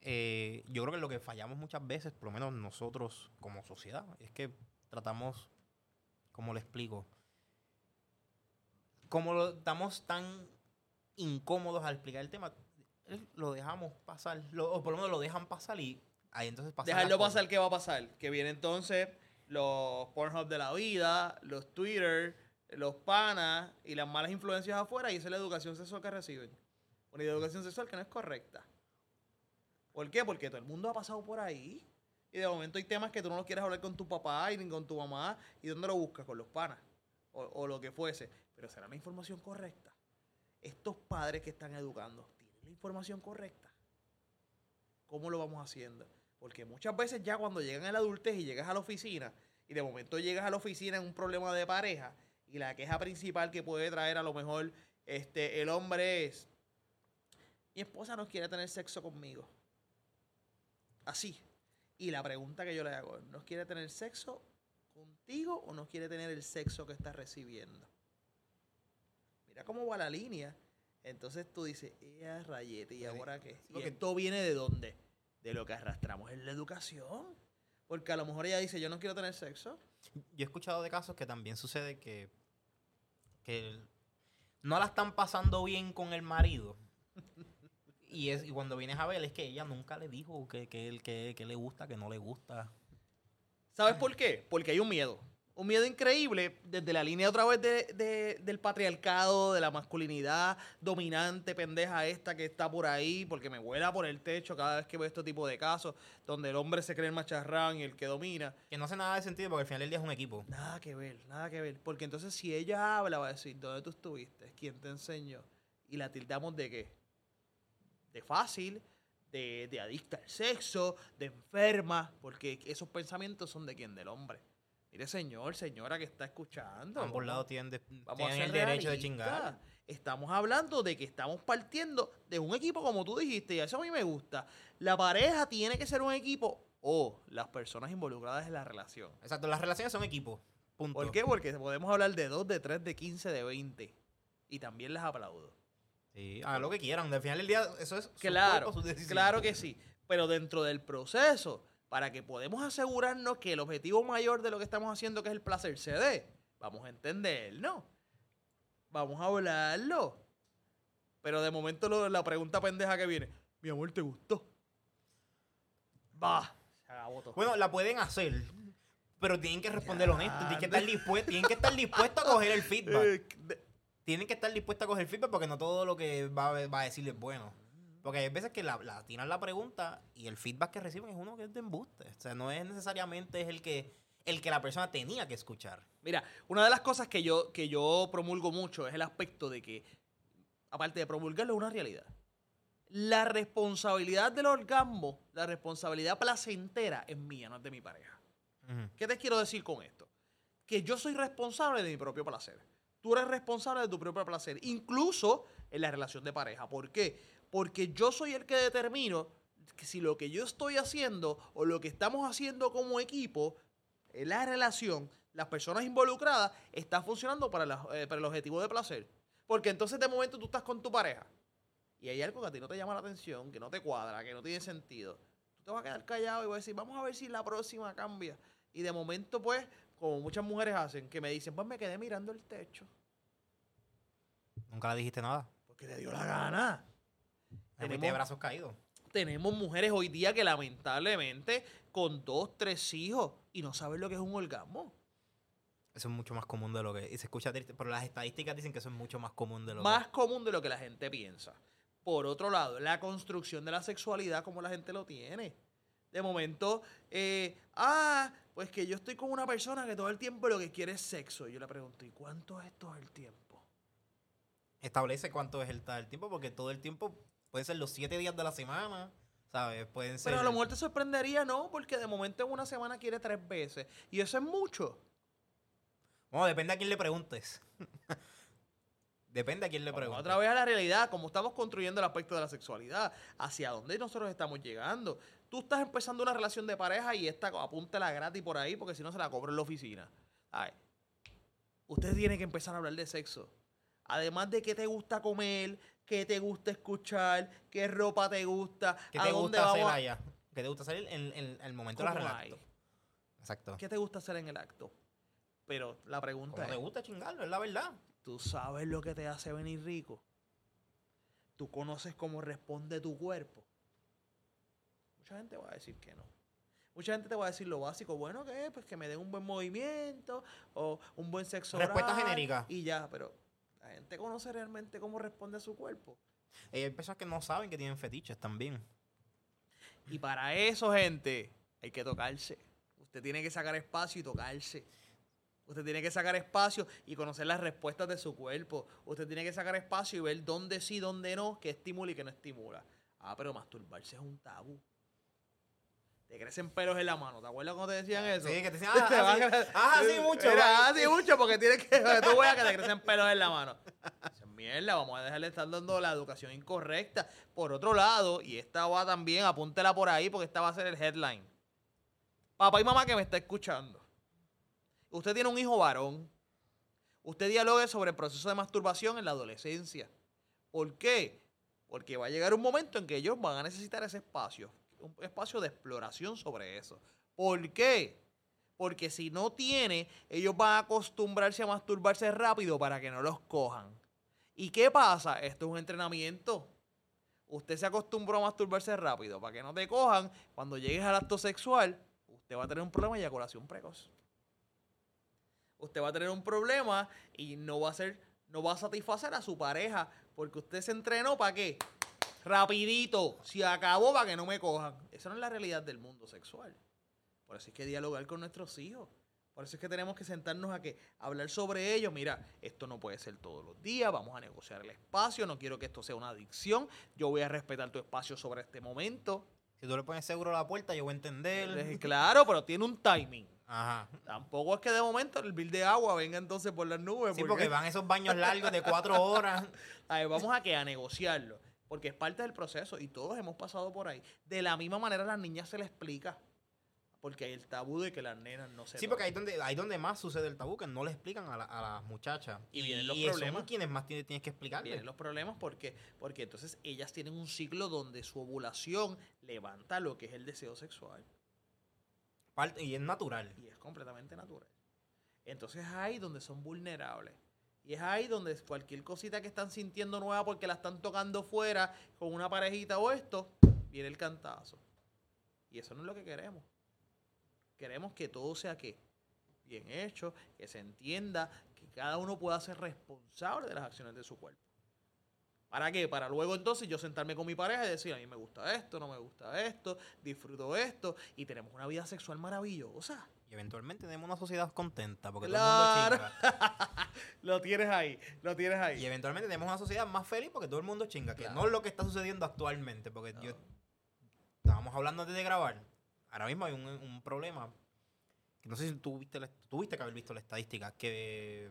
Speaker 1: Eh, yo creo que lo que fallamos muchas veces, por lo menos nosotros como sociedad, es que tratamos, como le explico, como lo- estamos tan incómodos al explicar el tema, eh, lo dejamos pasar, lo- o por lo menos lo dejan pasar y ahí entonces pasa.
Speaker 2: Dejarlo pasar, ¿qué va a pasar? Que viene entonces los Pornhub de la vida, los Twitter, los panas y las malas influencias afuera y esa es la educación sexual que reciben. Una educación sexual que no es correcta. ¿Por qué? Porque todo el mundo ha pasado por ahí y de momento hay temas que tú no los quieres hablar con tu papá y ni con tu mamá y ¿dónde lo buscas? Con los panas o, lo que fuese. Pero será la información correcta. Estos padres que están educando, ¿tienen la información correcta? ¿Cómo lo vamos haciendo? Porque muchas veces ya cuando llegan a la adultez y llegas a la oficina, y de momento llegas a la oficina en un problema de pareja, y la queja principal que puede traer a lo mejor este, el hombre es, mi esposa no quiere tener sexo conmigo. Así. Y la pregunta que yo le hago, ¿no quiere tener sexo contigo o no quiere tener el sexo que está recibiendo? Mira cómo va la línea. Entonces tú dices, ella rayete, ¿y ahora qué?
Speaker 1: Sí,
Speaker 2: ¿Y
Speaker 1: porque-
Speaker 2: esto viene de dónde? De lo que arrastramos en la educación. Porque a lo mejor ella dice, yo no quiero tener sexo.
Speaker 1: Yo he escuchado de casos que también sucede que, que no la están pasando bien con el marido. Y, es, y cuando vienes a ver, es que ella nunca le dijo que, que, que, que le gusta, que no le gusta.
Speaker 2: ¿Sabes por qué? Porque hay un miedo. Un miedo increíble desde la línea otra vez de- de- del patriarcado, de la masculinidad dominante, pendeja esta que está por ahí, porque me vuela por el techo cada vez que veo este tipo de casos, donde el hombre se cree el macharrán y el que domina.
Speaker 1: Que no hace nada de sentido porque al final del día es un equipo.
Speaker 2: Nada que ver, nada que ver. Porque entonces si ella habla, va a decir, ¿dónde tú estuviste? ¿Quién te enseñó? Y la tildamos de qué? De fácil, de, de adicta al sexo, de enferma, porque esos pensamientos son de quién? Del hombre. Mire, señor, señora que está escuchando.
Speaker 1: Ambos lados tienen, de- tienen el derecho de chingar.
Speaker 2: Estamos hablando de que estamos partiendo de un equipo, como tú dijiste, y eso a mí me gusta. La pareja tiene que ser un equipo o las personas involucradas en la relación.
Speaker 1: Exacto, las relaciones son equipos. Punto.
Speaker 2: ¿Por qué? Porque podemos hablar de 2, de 3, de 15, de 20. Y también les aplaudo.
Speaker 1: Sí, hagan lo que quieran. Al final del día, eso es su
Speaker 2: Claro,
Speaker 1: cuerpo, su
Speaker 2: claro que sí. Pero dentro del proceso, para que podamos asegurarnos que el objetivo mayor de lo que estamos haciendo, que es el placer, se dé, vamos a entenderlo. Vamos a hablarlo. Pero de momento lo- la pregunta pendeja que viene, mi amor, ¿te gustó? Va.
Speaker 1: Bueno, la pueden hacer, pero tienen que responder honesto. Tienen que estar dispuestos, tienen que estar dispuestos a coger el <laughs> feedback. Tienen que estar dispuestos a coger feedback porque no todo lo que va, a- va a decirle es bueno. Porque hay veces que la, la tiran la pregunta y el feedback que reciben es uno que es de embuste. O sea, no es necesariamente es el que el que la persona tenía que escuchar.
Speaker 2: Mira, una de las cosas que yo, que yo promulgo mucho es el aspecto de que, aparte de promulgarlo, es una realidad. La responsabilidad del orgasmo, la responsabilidad placentera es mía, no es de mi pareja. ¿Qué te quiero decir con esto? Que yo soy responsable de mi propio placer. Tú eres responsable de tu propio placer, incluso en la relación de pareja. ¿Por qué? Porque yo soy el que determino que si lo que yo estoy haciendo o lo que estamos haciendo como equipo en la relación, las personas involucradas, está funcionando para, eh, para el objetivo de placer. Porque entonces de momento tú estás con tu pareja y hay algo que a ti no te llama la atención, que no te cuadra, que no tiene sentido. Tú te vas a quedar callado y vas a decir, vamos a ver si la próxima cambia. Y de momento, pues, como muchas mujeres hacen, que me dicen, pues me quedé mirando el techo.
Speaker 1: Nunca le dijiste nada.
Speaker 2: Porque te dio la gana.
Speaker 1: Tenemos brazos caídos.
Speaker 2: Tenemos mujeres hoy día que lamentablemente con dos, tres hijos y no saben lo que es un orgasmo.
Speaker 1: Eso es mucho más común de lo que... Y se escucha triste, pero las estadísticas dicen que eso es mucho más común de lo
Speaker 2: más común de lo que la gente piensa. Por otro lado, la construcción de la sexualidad como la gente lo tiene. De momento, eh, ah, pues que yo estoy con una persona que todo el tiempo lo que quiere es sexo. Y yo le pregunto, ¿y cuánto es todo el tiempo?
Speaker 1: Establece cuánto es el, el tiempo, porque todo el tiempo puede ser los siete días de la semana. ¿Sabes? Pueden ser.
Speaker 2: Pero a lo mejor te sorprendería, ¿no? Porque de momento en una semana quiere tres veces. Y eso es mucho.
Speaker 1: Bueno, depende a quién le preguntes. <laughs> depende a quién le preguntes.
Speaker 2: Otra vez a la realidad, como estamos construyendo el aspecto de la sexualidad, hacia dónde nosotros estamos llegando. Tú estás empezando una relación de pareja y esta la gratis por ahí porque si no se la cobro en la oficina. Ay, usted tiene que empezar a hablar de sexo. Además de qué te gusta comer, qué te gusta escuchar, qué ropa te gusta,
Speaker 1: qué te gusta hacer allá, qué te gusta hacer en, el momento de la relación.
Speaker 2: Exacto. ¿Qué te gusta hacer en el acto? Pero la pregunta
Speaker 1: es... te gusta chingarlo, es la verdad.
Speaker 2: ¿Tú sabes lo que te hace venir rico? ¿Tú conoces cómo responde tu cuerpo? Mucha gente va a decir que no. Mucha gente te va a decir lo básico, bueno, que Pues que me den un buen movimiento o un buen sexo.
Speaker 1: Respuesta genérica.
Speaker 2: Y ya, pero la gente conoce realmente cómo responde a su cuerpo.
Speaker 1: Y hay personas que no saben que tienen fetiches también.
Speaker 2: Y para eso, gente, hay que tocarse. Usted tiene que sacar espacio y tocarse. Usted tiene que sacar espacio y conocer las respuestas de su cuerpo. Usted tiene que sacar espacio y ver dónde sí, dónde no, qué estimula y qué no estimula. Ah, pero masturbarse es un tabú. Te crecen pelos en la mano. ¿Te acuerdas cuando te decían eso?
Speaker 1: Sí, que te decían, <laughs> ah, así, ah, sí, mucho.
Speaker 2: Era así mucho porque tienes que, tú veas que te crecen pelos en la mano. <laughs> Esa mierda, vamos a dejarle estar dando la educación incorrecta. Por otro lado, y esta va también, apúntela por ahí porque esta va a ser el headline. Papá y mamá que me está escuchando. Usted tiene un hijo varón. Usted dialogue sobre el proceso de masturbación en la adolescencia. ¿Por qué? Porque va a llegar un momento en que ellos van a necesitar ese espacio, un espacio de exploración sobre eso. ¿Por qué? Porque si no tiene, ellos van a acostumbrarse a masturbarse rápido para que no los cojan. ¿Y qué pasa? Esto es un entrenamiento. Usted se acostumbró a masturbarse rápido para que no te cojan. Cuando llegues al acto sexual, usted va a tener un problema de eyaculación precoz usted va a tener un problema y no va a ser, no va a satisfacer a su pareja porque usted se entrenó para qué? Rapidito, si acabó para que no me cojan. Esa no es la realidad del mundo sexual. Por eso hay que dialogar con nuestros hijos. Por eso es que tenemos que sentarnos a que hablar sobre ello. Mira, esto no puede ser todos los días. Vamos a negociar el espacio. No quiero que esto sea una adicción. Yo voy a respetar tu espacio sobre este momento.
Speaker 1: Si tú le pones seguro a la puerta, yo voy a entender.
Speaker 2: Claro, pero tiene un timing. Ajá. Tampoco es que de momento el bill de agua venga entonces por las nubes.
Speaker 1: Sí, porque, van esos baños largos de cuatro horas. <laughs>
Speaker 2: vamos a que a negociarlo. Porque es parte del proceso y todos hemos pasado por ahí. De la misma manera a las niñas se les explica. Porque hay el tabú de que las nenas no se.
Speaker 1: Sí, porque ahí donde, ahí donde más sucede el tabú, que no le explican a, las muchachas.
Speaker 2: Y, vienen los problemas.
Speaker 1: Son quienes más tienes, que explicarle.
Speaker 2: Vienen los problemas porque, porque entonces ellas tienen un ciclo donde su ovulación levanta lo que es el deseo sexual
Speaker 1: y es natural.
Speaker 2: Y es completamente natural. Entonces es ahí donde son vulnerables. Y es ahí donde cualquier cosita que están sintiendo nueva porque la están tocando fuera con una parejita o esto, viene el cantazo. Y eso no es lo que queremos. Queremos que todo sea que bien hecho, que se entienda, que cada uno pueda ser responsable de las acciones de su cuerpo. ¿Para qué? Para luego entonces yo sentarme con mi pareja y decir, a mí me gusta esto, no me gusta esto, disfruto esto y tenemos una vida sexual maravillosa.
Speaker 1: Y eventualmente tenemos una sociedad contenta porque
Speaker 2: Claro.
Speaker 1: todo el mundo chinga. <laughs>
Speaker 2: Lo tienes ahí, lo tienes ahí.
Speaker 1: Y eventualmente tenemos una sociedad más feliz porque todo el mundo chinga, que no es lo que está sucediendo actualmente. Porque
Speaker 2: No.
Speaker 1: yo estábamos hablando antes de grabar. Ahora mismo hay un, un problema. Que no sé si tú viste, la- tuviste que haber visto la estadística. Que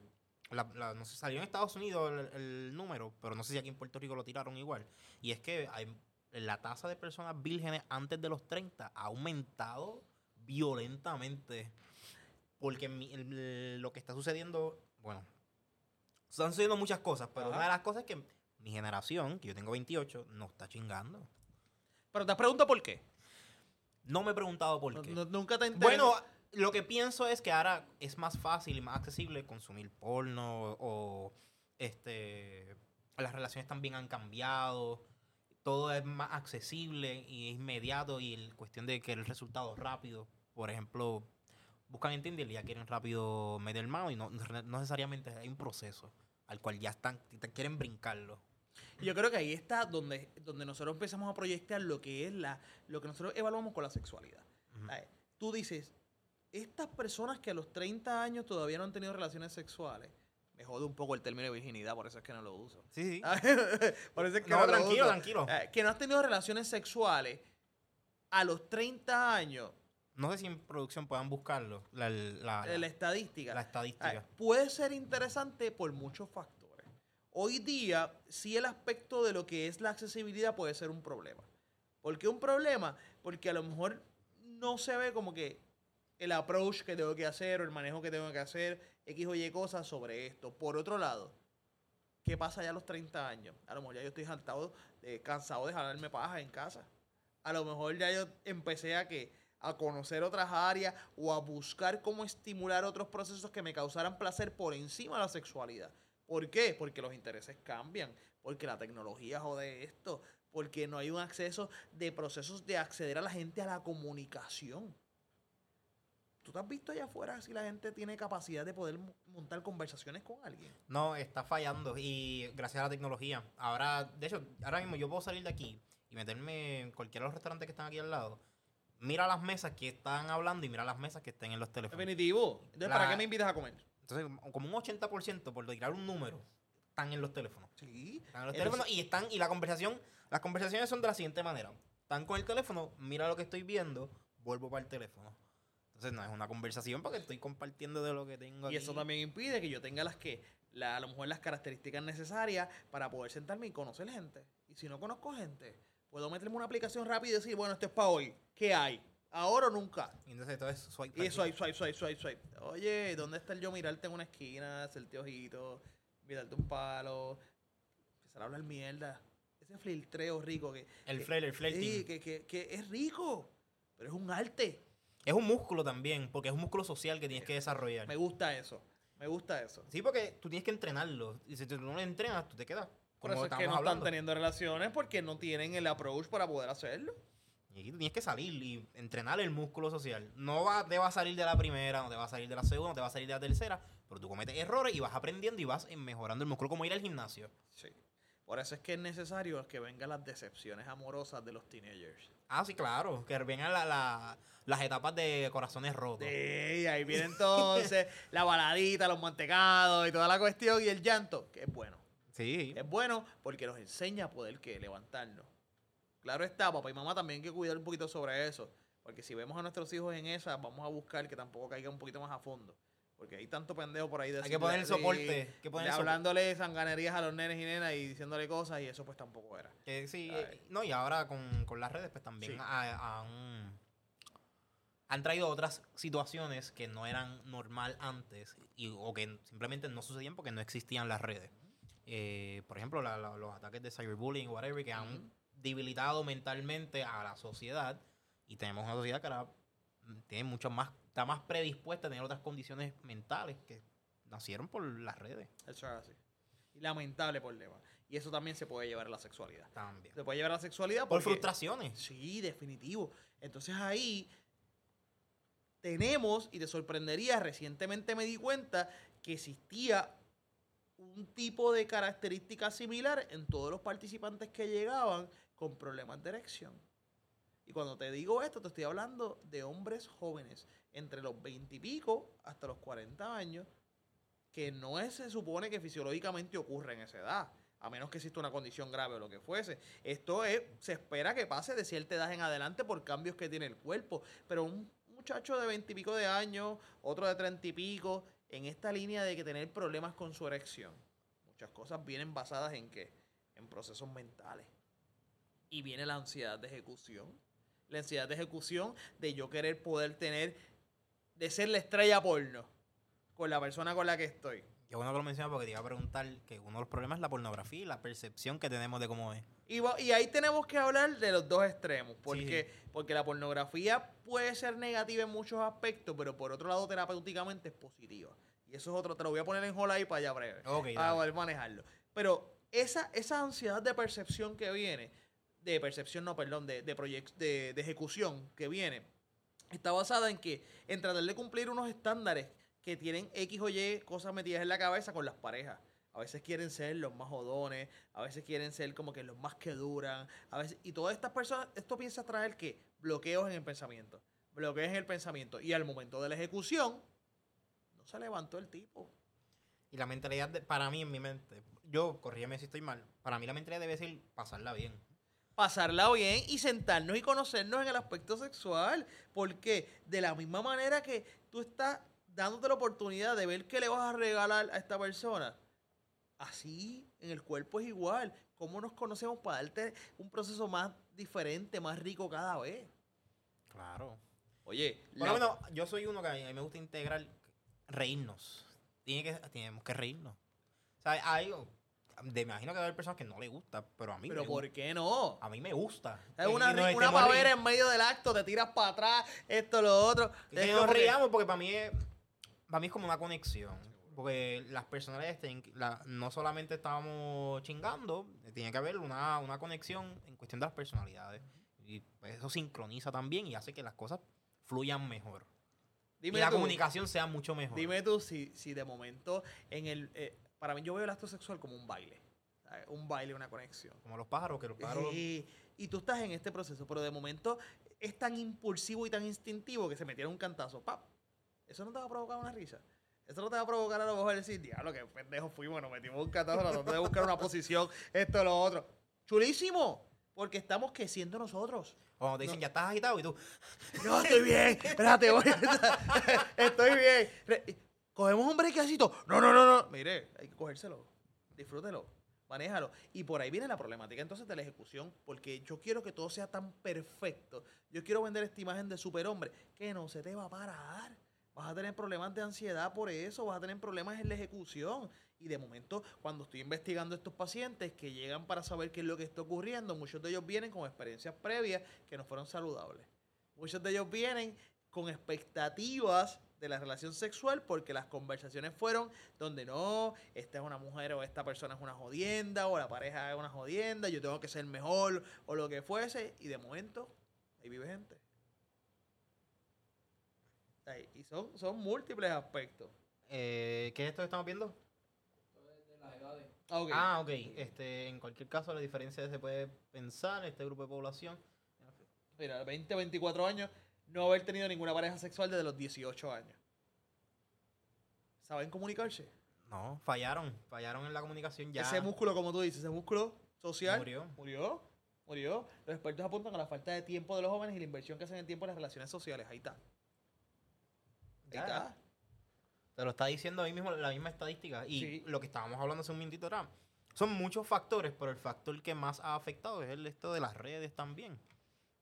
Speaker 1: la- la- no sé, salió en Estados Unidos el, el número, pero no sé si aquí en Puerto Rico lo tiraron igual. Y es que hay, la tasa de personas vírgenes antes de los 30 ha aumentado violentamente. Porque mi- el- lo que está sucediendo, bueno, están sucediendo muchas cosas, pero
Speaker 2: Ajá.
Speaker 1: una de las cosas es que mi generación, que yo tengo 28, no está chingando.
Speaker 2: Pero te has preguntado por qué.
Speaker 1: No me he preguntado por
Speaker 2: No-
Speaker 1: qué.
Speaker 2: no- nunca te
Speaker 1: Bueno, lo que pienso es que ahora es más fácil y más accesible consumir porno o este las relaciones también han cambiado. Todo es más accesible y es inmediato y el cuestión de que el resultado es rápido. Por ejemplo, buscan en Tinder y ya quieren rápido meter mano y no, no necesariamente hay un proceso al cual ya están te quieren brincarlo.
Speaker 2: Yo creo que ahí está donde, donde nosotros empezamos a proyectar lo que es la, lo que nosotros evaluamos con la sexualidad. Tú dices, estas personas que a los 30 años todavía no han tenido relaciones sexuales, me jode un poco el término de virginidad, por eso es que no lo uso.
Speaker 1: Sí, sí. <laughs>
Speaker 2: por eso es que
Speaker 1: No,
Speaker 2: no, lo
Speaker 1: tranquilo,
Speaker 2: uso.
Speaker 1: tranquilo.
Speaker 2: Eh, que no has tenido relaciones sexuales a los 30 años,
Speaker 1: No sé si en producción puedan buscarlo, la, la,
Speaker 2: eh, la
Speaker 1: la-
Speaker 2: estadística,
Speaker 1: la
Speaker 2: Ah,
Speaker 1: estadística.
Speaker 2: puede ser interesante por muchos factores. Hoy día, sí el aspecto de lo que es la accesibilidad puede ser un problema. ¿Por qué un problema? Porque a lo mejor no se ve como que el approach que tengo que hacer o el manejo que tengo que hacer, X o Y cosas sobre esto. Por otro lado, ¿qué pasa ya a los 30 años? A lo mejor ya yo estoy jantado, de- cansado de jalarme paja en casa. A lo mejor ya yo empecé a que a conocer otras áreas o a buscar cómo estimular otros procesos que me causaran placer por encima de la sexualidad. ¿Por qué? Porque los intereses cambian, porque la tecnología jode esto, porque no hay un acceso de procesos de acceder a la gente a la comunicación. ¿Tú te has visto allá afuera si la gente tiene capacidad de poder mo- montar conversaciones con alguien?
Speaker 1: No, está fallando y gracias a la tecnología. Ahora, de hecho, ahora mismo yo puedo salir de aquí y meterme en cualquiera de los restaurantes que están aquí al lado. Mira las mesas que están hablando y mira las mesas que estén en los teléfonos.
Speaker 2: Definitivo. Entonces,
Speaker 1: La-
Speaker 2: ¿para qué me invitas a comer?
Speaker 1: Entonces, como un 80% por tirar un número, están en los teléfonos.
Speaker 2: Sí.
Speaker 1: Están en los teléfonos y están y la conversación, las conversaciones son de la siguiente manera. Están con el teléfono, mira lo que estoy viendo, vuelvo para el teléfono. Entonces no es una conversación porque estoy compartiendo de lo que tengo
Speaker 2: Y eso
Speaker 1: aquí.
Speaker 2: también impide que yo tenga las que, la- a lo mejor las características necesarias para poder sentarme y conocer gente. Y si no conozco gente, puedo meterme una aplicación rápida y decir, bueno, esto es para hoy. ¿Qué hay? ¿Ahora o nunca?
Speaker 1: Y entonces todo es swipe
Speaker 2: Y swipe, swipe, swipe, swipe, swipe. Oye, ¿dónde está el yo mirarte en una esquina, hacerte ojito, mirarte un palo, empezar a hablar mierda? Ese filtreo rico que...
Speaker 1: El
Speaker 2: que-
Speaker 1: flair, el flirting.
Speaker 2: sí, que, que, que es rico, pero es un arte.
Speaker 1: Es un músculo también, porque es un músculo social que tienes que desarrollar.
Speaker 2: Me gusta eso. Me gusta eso.
Speaker 1: Sí, porque tú tienes que entrenarlo. Y si tú no lo entrenas, tú te quedas.
Speaker 2: Por eso es que no están teniendo relaciones porque no tienen el approach para poder hacerlo.
Speaker 1: Y tienes que salir y entrenar el músculo social. No va, te va a salir de la primera, no te va a salir de la segunda, no te va a salir de la tercera, pero tú cometes errores y vas aprendiendo y vas mejorando el músculo, como ir al gimnasio.
Speaker 2: Sí. Por eso es que es necesario que vengan las decepciones amorosas de los teenagers.
Speaker 1: Ah, sí, claro, que vengan la- la- las etapas de corazones rotos.
Speaker 2: Sí, ahí viene entonces <laughs> la baladita, los mantecados y toda la cuestión y el llanto, que es bueno.
Speaker 1: Sí.
Speaker 2: Es bueno porque nos enseña a poder que levantarnos. Claro está, papá y mamá también hay que cuidar un poquito sobre eso. Porque si vemos a nuestros hijos en esa, vamos a buscar que tampoco caiga un poquito más a fondo. Porque hay tanto pendejo por ahí de
Speaker 1: Hay que poner el soporte. hay que poner el soporte.
Speaker 2: hablándole sanganerías a los nenes y nenas y diciéndole cosas y eso pues tampoco era.
Speaker 1: Sí,
Speaker 2: Ay.
Speaker 1: eh, no, y ahora con, con las redes, pues también
Speaker 2: Sí.
Speaker 1: han traído otras situaciones que no eran normal antes y, o que simplemente no sucedían porque no existían las redes. Eh, por ejemplo, la- la- los ataques de cyberbullying, whatever, que han debilitado mentalmente a la sociedad y tenemos una sociedad que ahora tiene mucho más, está más predispuesta a tener otras condiciones mentales que nacieron por las redes
Speaker 2: Eso es así. Y lamentable problema. Y eso también se puede llevar a la sexualidad.
Speaker 1: también.
Speaker 2: Se puede llevar a la sexualidad
Speaker 1: Por frustraciones.
Speaker 2: Sí, definitivo. Entonces ahí tenemos, y te sorprendería, recientemente me di cuenta que existía un tipo de característica similar en todos los participantes que llegaban con problemas de erección. Y cuando te digo esto, te estoy hablando de hombres jóvenes, entre los 20 y pico hasta los 40 años, que no es, se supone que fisiológicamente ocurre en esa edad, a menos que exista una condición grave o lo que fuese. Esto es, se espera que pase de cierta edad en adelante por cambios que tiene el cuerpo, pero un muchacho de 20 y pico de años, otro de 30 y pico, en esta línea de que tener problemas con su erección. Muchas cosas vienen basadas en qué? En procesos mentales. Y viene la ansiedad de ejecución. La ansiedad de ejecución de yo querer poder tener, de ser la estrella porno con la persona con la que estoy.
Speaker 1: Qué bueno que lo mencionas porque te iba a preguntar que uno de los problemas es la pornografía y la percepción que tenemos de cómo es.
Speaker 2: Y, ahí tenemos que hablar de los dos extremos, porque, porque la pornografía puede ser negativa en muchos aspectos, pero por otro lado terapéuticamente es positiva. Y eso es otro, te lo voy a poner en hold ahí para allá breve,
Speaker 1: Ok,
Speaker 2: para poder manejarlo. Pero esa, esa ansiedad de percepción que viene, de percepción, no, perdón, de, de, de, de ejecución que viene, está basada en que, en tratar de cumplir unos estándares que tienen X o Y cosas metidas en la cabeza con las parejas. A veces quieren ser los más jodones, a veces quieren ser como que los más que duran, a veces, y todas estas personas, esto piensa traer que bloqueos en el pensamiento, bloqueos en el pensamiento, y al momento de la ejecución, no se levantó el tipo.
Speaker 1: Y la mentalidad, de- para mí, en mi mente, yo, corrígeme si estoy mal, para mí la mentalidad debe ser pasarla bien.
Speaker 2: pasarla bien y sentarnos y conocernos en el aspecto sexual. Porque de la misma manera que tú estás dándote la oportunidad de ver qué le vas a regalar a esta persona, así en el cuerpo es igual. ¿Cómo nos conocemos para darte un proceso más diferente, más rico cada vez?
Speaker 1: Claro.
Speaker 2: Oye, la-
Speaker 1: lo menos, yo soy uno que a mí me gusta integrar, reírnos. Tiene que, tenemos que reírnos. O sea, hay, me imagino que va a haber personas que no les gusta, pero a mí
Speaker 2: pero
Speaker 1: me
Speaker 2: ¿por qué no?
Speaker 1: A mí me gusta.
Speaker 2: Es una, una pavera en medio del acto, te tiras para atrás, esto, lo otro.
Speaker 1: Que nos riamos porque para mí es, para mí es como una conexión. Porque las personalidades, tienen que- la- no solamente estábamos chingando, tiene que haber una, una conexión en cuestión de las personalidades. Y eso sincroniza también y hace que las cosas fluyan mejor.
Speaker 2: Dime
Speaker 1: y la
Speaker 2: tú.
Speaker 1: comunicación sea mucho mejor.
Speaker 2: Dime tú si, si de momento en el... eh, para mí yo veo el acto sexual como un baile. ¿sabes? Un baile, una conexión.
Speaker 1: Como los pájaros, que los pájaros...
Speaker 2: Eh, y tú estás en este proceso, pero de momento es tan impulsivo y tan instintivo que se metieron un cantazo. ¡Pap! Eso no te va a provocar una risa. Eso no te va a provocar a lo mejor decir, diablo, que pendejo fuimos, nos metimos un cantazo, tratando de buscar una posición, esto, lo otro. ¡Chulísimo! Porque estamos que siendo nosotros.
Speaker 1: Cuando te dicen,
Speaker 2: No.
Speaker 1: ya estás agitado y tú... <laughs>
Speaker 2: No, estoy bien. Espérate, voy. <laughs> estoy bien. Cogemos un breakcito. No, no, no, no. Mire, hay que cogérselo. Disfrútelo. Manéjalo. Y por ahí viene la problemática entonces de la ejecución. Porque yo quiero que todo sea tan perfecto. Yo quiero vender esta imagen de superhombre que no se te va a parar. Vas a tener problemas de ansiedad por eso. Vas a tener problemas en la ejecución. Y de momento, cuando estoy investigando estos pacientes que llegan para saber qué es lo que está ocurriendo, muchos de ellos vienen con experiencias previas que no fueron saludables. Muchos de ellos vienen con expectativas de la relación sexual porque las conversaciones fueron donde no, esta es una mujer o esta persona es una jodienda o la pareja es una jodienda, yo tengo que ser mejor o lo que fuese y de momento ahí vive gente. Ahí, Y son, son múltiples aspectos.
Speaker 1: Eh, ¿Qué es esto que estamos viendo?
Speaker 2: Ok.
Speaker 1: Ah, ok. Este, en cualquier caso, la diferencia se puede pensar en este grupo de población.
Speaker 2: Mira, 20, 24 años, no haber tenido ninguna pareja sexual desde los 18 años. ¿Saben comunicarse?
Speaker 1: No, fallaron. Fallaron en la comunicación ya.
Speaker 2: Ese músculo, como tú dices, ese músculo social
Speaker 1: Murió.
Speaker 2: Murió. Murió. Los expertos apuntan a la falta de tiempo de los jóvenes y la inversión que hacen en tiempo en las relaciones sociales. Ahí está. Ahí está.
Speaker 1: Te lo está diciendo ahí mismo la misma estadística. Y
Speaker 2: Sí.
Speaker 1: lo que estábamos hablando hace un minutito era. Son muchos factores, pero el factor que más ha afectado es el esto de las redes también.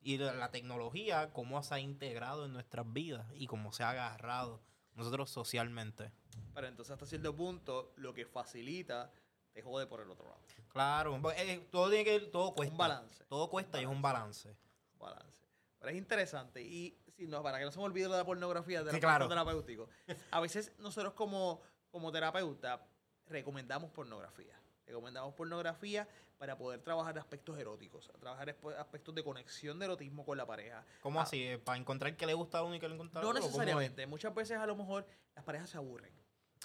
Speaker 1: Y la, la tecnología, cómo se ha integrado en nuestras vidas y cómo se ha agarrado nosotros socialmente.
Speaker 2: Pero entonces hasta cierto punto lo que facilita te jode por el otro lado.
Speaker 1: Claro, eh, todo tiene que todo cuesta.
Speaker 2: Un balance.
Speaker 1: Todo cuesta y es un balance.
Speaker 2: Balance. Pero es interesante. Y si no, para que no se me olvide lo de la pornografía de
Speaker 1: Sí, claro.
Speaker 2: terapéuticos. A veces nosotros como, como terapeuta recomendamos pornografía. Recomendamos pornografía para poder trabajar aspectos eróticos, trabajar aspectos de conexión de erotismo con la pareja.
Speaker 1: ¿Cómo
Speaker 2: Ah.
Speaker 1: así? Eh, ¿Para encontrar qué le gusta a uno y qué le encuentra a
Speaker 2: No
Speaker 1: otro? ¿Cómo es?
Speaker 2: necesariamente. Muchas veces a lo mejor las parejas se aburren.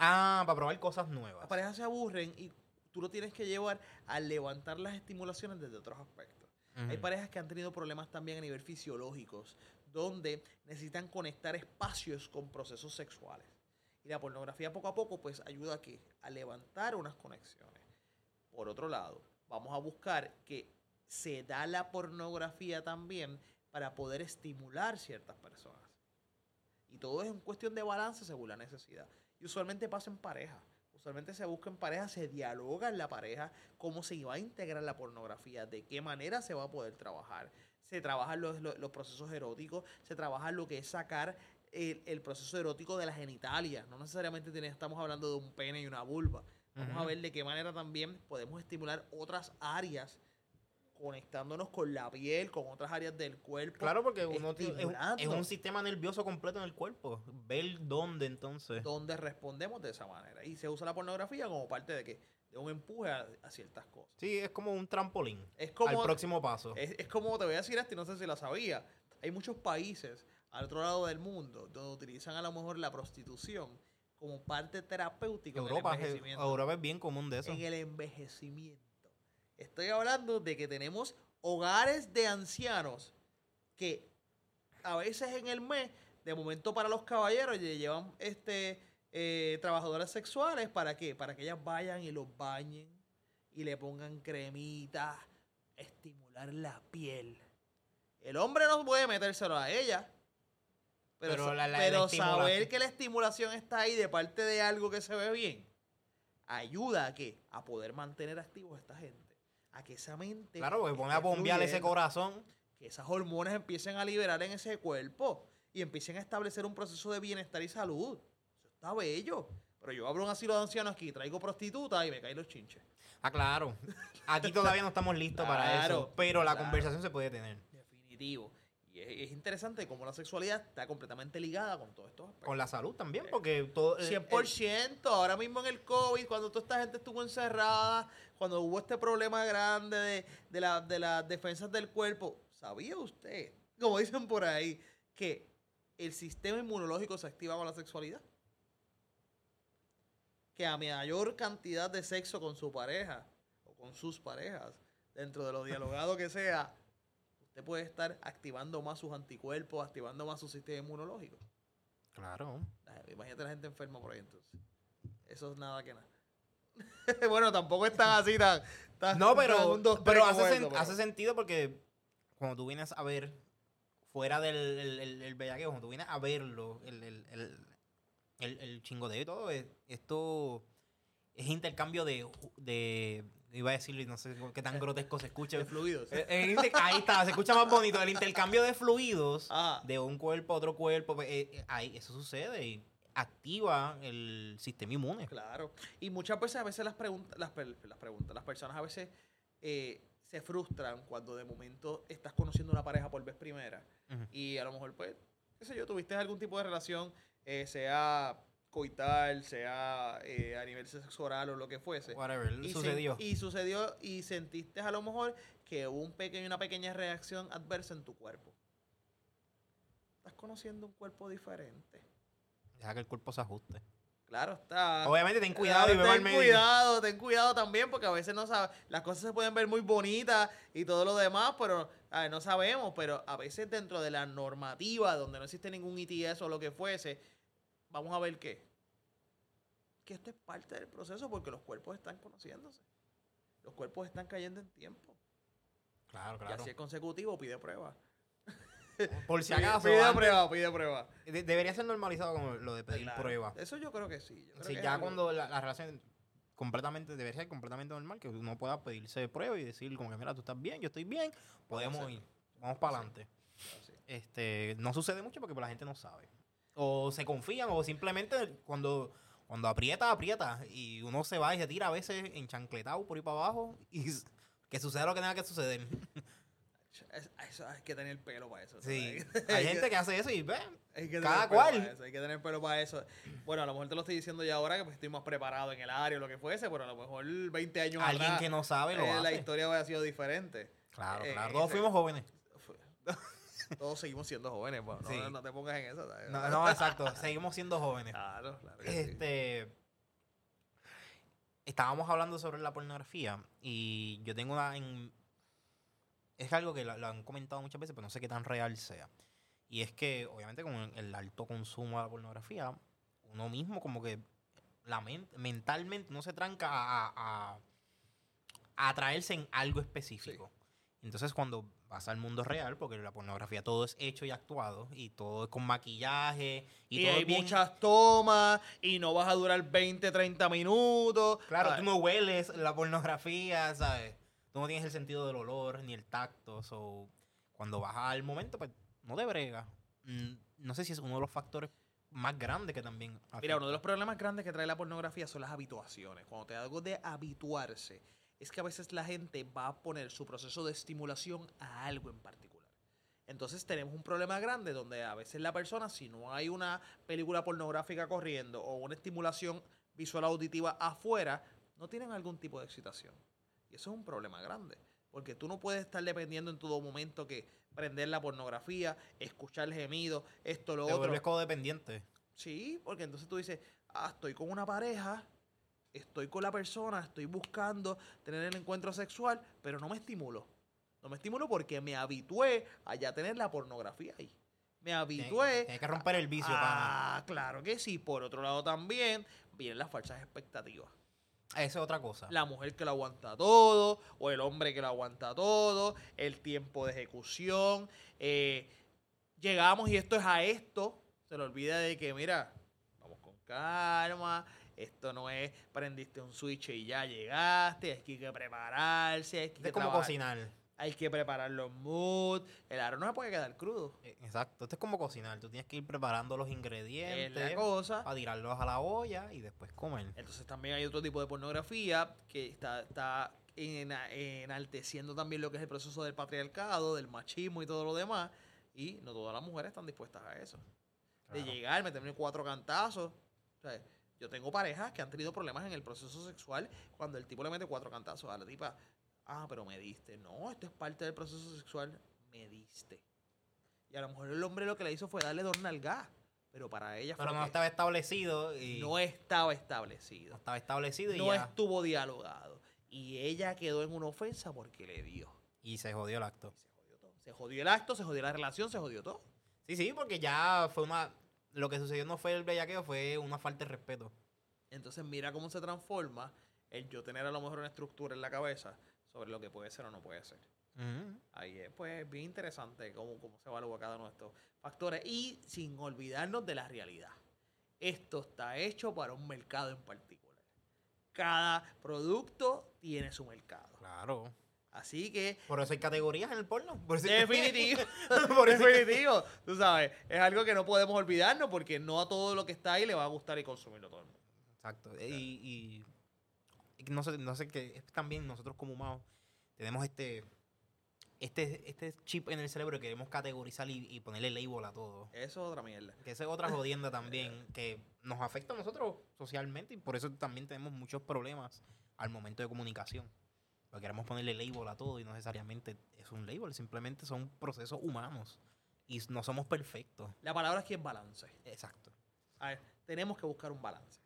Speaker 1: Ah, para probar cosas nuevas.
Speaker 2: Las parejas se aburren y tú lo tienes que llevar a levantar las estimulaciones desde otros aspectos. Hay parejas que han tenido problemas también a nivel fisiológicos, donde necesitan conectar espacios con procesos sexuales. Y la pornografía poco a poco pues ayuda a, que, a levantar unas conexiones. Por otro lado, vamos a buscar que se da la pornografía también para poder estimular ciertas personas. Y todo es en cuestión de balance según la necesidad. Y usualmente pasa en pareja. Usualmente se busca en pareja, se dialoga en la pareja cómo se va a integrar la pornografía, de qué manera se va a poder trabajar. Se trabajan los, los- los procesos eróticos, se trabaja lo que es sacar el, el proceso erótico de la genitalia. No necesariamente tiene- estamos hablando de un pene y una vulva. Vamos a ver de qué manera también podemos estimular otras áreas conectándonos con la piel, con otras áreas del cuerpo.
Speaker 1: Claro, porque uno tiene- es, un- es
Speaker 2: estimulando.
Speaker 1: un sistema nervioso completo en el cuerpo. Ver dónde entonces.
Speaker 2: donde respondemos de esa manera. Y se usa la pornografía como parte de que de un empuje a, a ciertas cosas.
Speaker 1: Sí, es como un trampolín.
Speaker 2: Es como,
Speaker 1: al próximo paso.
Speaker 2: es, es como te voy a decir esto y no sé si la sabía. Hay muchos países al otro lado del mundo donde utilizan a lo mejor la prostitución como parte terapéutica
Speaker 1: Europa,
Speaker 2: en el envejecimiento.
Speaker 1: Europa es bien común de eso.
Speaker 2: En el envejecimiento. Estoy hablando de que tenemos hogares de ancianos que a veces en el mes, de momento para los caballeros, lle- llevan este eh, trabajadoras sexuales. ¿Para qué? Para que ellas vayan y los bañen y le pongan cremita, estimular la piel. El hombre no puede metérselo a ella. Pero,
Speaker 1: Pero la-
Speaker 2: pero saber que la estimulación está ahí de parte de algo que se ve bien, ayuda a que a poder mantener activos a esta gente. A que esa mente.
Speaker 1: Claro, porque pone a bombear ese corazón.
Speaker 2: Que esas hormonas empiecen a liberar en ese cuerpo y empiecen a establecer un proceso de bienestar y salud. Está bello. Pero yo abro un asilo de ancianos aquí, traigo prostitutas y me caen los chinches.
Speaker 1: Ah, claro. Aquí todavía no estamos listos para eso. Pero la
Speaker 2: claro.
Speaker 1: conversación se puede tener.
Speaker 2: Definitivo. Y es, es interesante cómo la sexualidad está completamente ligada con todos estos aspectos.
Speaker 1: Con la salud también, porque todo. eh,
Speaker 2: 100%. Ahora mismo en el COVID, cuando toda esta gente estuvo encerrada, cuando hubo este problema grande de, de, la- de las defensas del cuerpo, ¿sabía usted, como dicen por ahí, que el sistema inmunológico se activa con la sexualidad? Que a mayor cantidad de sexo con su pareja o con sus parejas, dentro de lo dialogado que sea, usted puede estar activando más sus anticuerpos, activando más su sistema inmunológico.
Speaker 1: Claro.
Speaker 2: Imagínate la gente enferma por ahí entonces. Eso es nada que nada. <laughs> bueno, tampoco es tan así, tan. tan-
Speaker 1: No, pero,
Speaker 2: un dos,
Speaker 1: pero hace,
Speaker 2: como
Speaker 1: sen-
Speaker 2: esto, pero-
Speaker 1: hace sentido porque cuando tú vienes a ver, fuera del el, el, el bellaqueo, cuando tú vienes a verlo, el, el, el, el, el chingodeo y todo, es- esto es intercambio de, de. Iba a decirlo y no sé qué tan <laughs> grotesco se escucha.
Speaker 2: de fluidos.
Speaker 1: Eh, eh, inter- ahí está, se escucha más bonito. El intercambio de fluidos
Speaker 2: Ah,
Speaker 1: de un cuerpo a otro cuerpo, pues, eh, eh, ahí, eso sucede y activa el sistema inmune.
Speaker 2: claro. Y muchas veces, a veces las preguntas, las, las preguntas, las personas a veces eh, se frustran cuando de momento estás conociendo una pareja por vez primera. Y a lo mejor, pues, qué sé yo, tuviste algún tipo de relación, eh, sea coital, sea eh, a nivel sexo oral o lo que fuese.
Speaker 1: Whatever,
Speaker 2: Y
Speaker 1: sucedió.
Speaker 2: y sucedió y sentiste a lo mejor que hubo un pequeño, una pequeña reacción adversa en tu cuerpo. Estás conociendo un cuerpo diferente.
Speaker 1: Deja que el cuerpo se ajuste.
Speaker 2: Claro, está.
Speaker 1: Obviamente ten cuidado y
Speaker 2: Ah,
Speaker 1: ve al
Speaker 2: ten cuidado, ten cuidado también, porque a veces no sabes, las cosas se pueden ver muy bonitas y todo lo demás, pero a ver, no sabemos, pero a veces dentro de la normativa, donde no existe ningún ITS o lo que fuese, vamos a ver qué. Que esto es parte del proceso porque los cuerpos están conociéndose. Los cuerpos están cayendo en tiempo.
Speaker 1: Claro,
Speaker 2: Y
Speaker 1: claro.
Speaker 2: así es consecutivo, pide prueba. <laughs>
Speaker 1: Por si acaso,
Speaker 2: Pide,
Speaker 1: antes-
Speaker 2: prueba, pide prueba.
Speaker 1: de- debería ser normalizado como lo de pedir
Speaker 2: Claro.
Speaker 1: prueba.
Speaker 2: Eso yo creo que sí. yo creo
Speaker 1: Sí,
Speaker 2: que
Speaker 1: ya
Speaker 2: algo-
Speaker 1: cuando la, la relación completamente debería ser completamente normal, que uno pueda pedirse prueba y decir como que mira, tú estás bien, yo estoy bien, podemos ir, vamos para adelante. Este, no sucede mucho porque la gente no sabe. O se confían o simplemente cuando cuando aprieta, aprieta y uno se va y se tira a veces enchancletado por ahí para abajo y que suceda lo que tenga que suceder.
Speaker 2: Es- eso hay que tener pelo para eso.
Speaker 1: Sí, <laughs> hay gente que hace eso y ve, Cada cual.
Speaker 2: eso, hay que tener pelo para eso. Bueno, a lo mejor te lo estoy diciendo ya ahora que pues, estoy más preparado en el área o lo que fuese, pero a lo mejor 20 años
Speaker 1: alguien
Speaker 2: atrás,
Speaker 1: que no sabe lo
Speaker 2: eh, la historia hubiera sido diferente.
Speaker 1: Claro,
Speaker 2: eh,
Speaker 1: claro, todos
Speaker 2: ese-
Speaker 1: fuimos jóvenes.
Speaker 2: Todos seguimos siendo jóvenes, pues, no,
Speaker 1: Sí.
Speaker 2: no te pongas en eso. ¿sabes?
Speaker 1: No, no, exacto, seguimos siendo jóvenes.
Speaker 2: Claro, claro. sí.
Speaker 1: Este. Estábamos hablando sobre la pornografía y yo tengo una. En, es algo que lo, lo han comentado muchas veces, pero no sé qué tan real sea. Y es que, obviamente, con el alto consumo de la pornografía, uno mismo como que la mente, mentalmente no se tranca a, a, a atraerse en algo específico. Entonces cuando vas al mundo real, porque la pornografía todo es hecho y actuado, y todo es con maquillaje, y,
Speaker 2: Y,
Speaker 1: todo
Speaker 2: hay
Speaker 1: es bien-
Speaker 2: muchas tomas y no vas a durar 20, 30 minutos.
Speaker 1: Claro,
Speaker 2: Ah,
Speaker 1: tú no hueles la pornografía, ¿sabes? Tú no tienes el sentido del olor ni el tacto. So, cuando vas al momento, pues no te brega. Mm, No sé si es uno de los factores más grandes que también.
Speaker 2: Mira, uno de los problemas grandes que trae la pornografía son las habituaciones. Cuando te hago de habituarse, es que a veces la gente va a poner su proceso de estimulación a algo en particular. Entonces tenemos un problema grande donde a veces la persona, si no hay una película pornográfica corriendo o una estimulación visual auditiva afuera, no tienen algún tipo de excitación. Y eso es un problema grande. Porque tú no puedes estar dependiendo en todo momento que prender la pornografía, escuchar gemidos, esto, lo
Speaker 1: te
Speaker 2: otro.
Speaker 1: vuelves codependiente.
Speaker 2: Sí, porque entonces tú dices, ah, estoy con una pareja, estoy con la persona, estoy buscando tener el encuentro sexual, pero no me estimulo. No me estimulo porque me habitué a ya tener la pornografía ahí. Me habitué.
Speaker 1: Tienes que romper el vicio, pana.
Speaker 2: Ah, claro que sí. Por otro lado también vienen las falsas expectativas.
Speaker 1: Esa es otra cosa.
Speaker 2: La mujer que lo aguanta todo, o el hombre que lo aguanta todo, el tiempo de ejecución. eh, llegamos y esto es a esto. Se le olvida de que, mira, vamos con calma. Esto no es prendiste un switch y ya llegaste. Hay que prepararse. Hay que,
Speaker 1: es como cocinar.
Speaker 2: hay que preparar los moods. El arroz no se puede quedar crudo.
Speaker 1: Eh, Exacto. Esto es como cocinar. Tú tienes que ir preparando los
Speaker 2: Es
Speaker 1: ingredientes
Speaker 2: la cosa.
Speaker 1: para tirarlos a la olla y después comer.
Speaker 2: Entonces también hay otro tipo de pornografía que está, está ena- enalteciendo también lo que es el proceso del patriarcado, del machismo y todo lo demás. Y no todas las mujeres están dispuestas a eso. De llegar, meterme cuatro cantazos. O sea, yo tengo parejas que han tenido problemas en el proceso sexual cuando el tipo le mete cuatro cantazos a la tipa. Ah, pero me diste. No, esto es parte del proceso sexual. Me diste. Y a lo mejor el hombre lo que le hizo fue darle dos nalgas. Pero para ella fue
Speaker 1: Pero no estaba establecido y
Speaker 2: no estaba establecido
Speaker 1: no estaba establecido y
Speaker 2: no
Speaker 1: ya.
Speaker 2: estuvo dialogado. Y ella quedó en una ofensa porque le dio.
Speaker 1: Y se jodió el acto.
Speaker 2: Y se jodió todo. Se jodió el acto, se jodió la relación, se jodió todo.
Speaker 1: Sí, sí, porque ya fue una. Lo que sucedió no fue el bellaqueo, fue una falta de respeto.
Speaker 2: Entonces mira cómo se transforma el yo tener a lo mejor una estructura en la cabeza sobre lo que puede ser o no puede ser. Ahí es pues bien interesante cómo, cómo se evalúa cada uno de estos factores y sin olvidarnos de la realidad. Esto está hecho para un mercado en particular. Cada producto tiene su mercado.
Speaker 1: Claro.
Speaker 2: Así que
Speaker 1: Por eso hay categorías en el porno. Por eso-
Speaker 2: Definitivo. <laughs>
Speaker 1: Por eso
Speaker 2: Definitivo. Tú sabes, es algo que no podemos olvidarnos porque no a todo lo que está ahí le va a gustar y consumirlo todo el mundo.
Speaker 1: Exacto. Y, y- y no sé, no sé que es también nosotros como humanos tenemos este, este, este chip en el cerebro que queremos categorizar y, y ponerle label a todo.
Speaker 2: Eso es otra mierda.
Speaker 1: Que esa es otra jodienda <laughs> también que nos afecta a nosotros socialmente y por eso también tenemos muchos problemas al momento de comunicación. Porque queremos ponerle label a todo y no necesariamente es un label, simplemente son procesos humanos y no somos perfectos.
Speaker 2: La palabra aquí es balance.
Speaker 1: Exacto.
Speaker 2: A ver, tenemos que buscar un balance.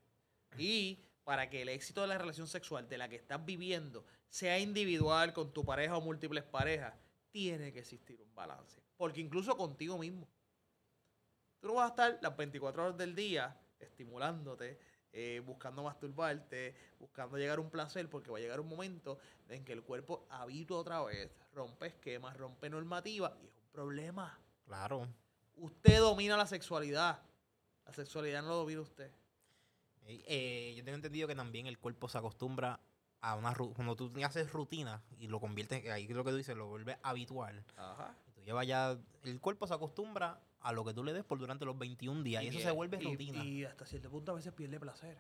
Speaker 2: Y para que el éxito de la relación sexual de la que estás viviendo sea individual con tu pareja o múltiples parejas, tiene que existir un balance. Porque incluso contigo mismo. Tú no vas a estar las 24 horas del día estimulándote, eh, buscando masturbarte, buscando llegar a un placer, porque va a llegar un momento en que el cuerpo habitúa otra vez, rompe esquemas, rompe normativas y es un problema.
Speaker 1: Claro.
Speaker 2: Usted domina la sexualidad. La sexualidad no lo domina usted.
Speaker 1: Eh, eh, yo tengo entendido que también el cuerpo se acostumbra a una cuando tú haces rutina y lo conviertes, ahí lo que tú dices, lo vuelves habitual.
Speaker 2: Ajá.
Speaker 1: Y tú llevas ya, el cuerpo se acostumbra a lo que tú le des por durante los 21 días y, eso se
Speaker 2: bien,
Speaker 1: vuelve
Speaker 2: y-
Speaker 1: rutina.
Speaker 2: Y hasta cierto punto a veces pierde placer.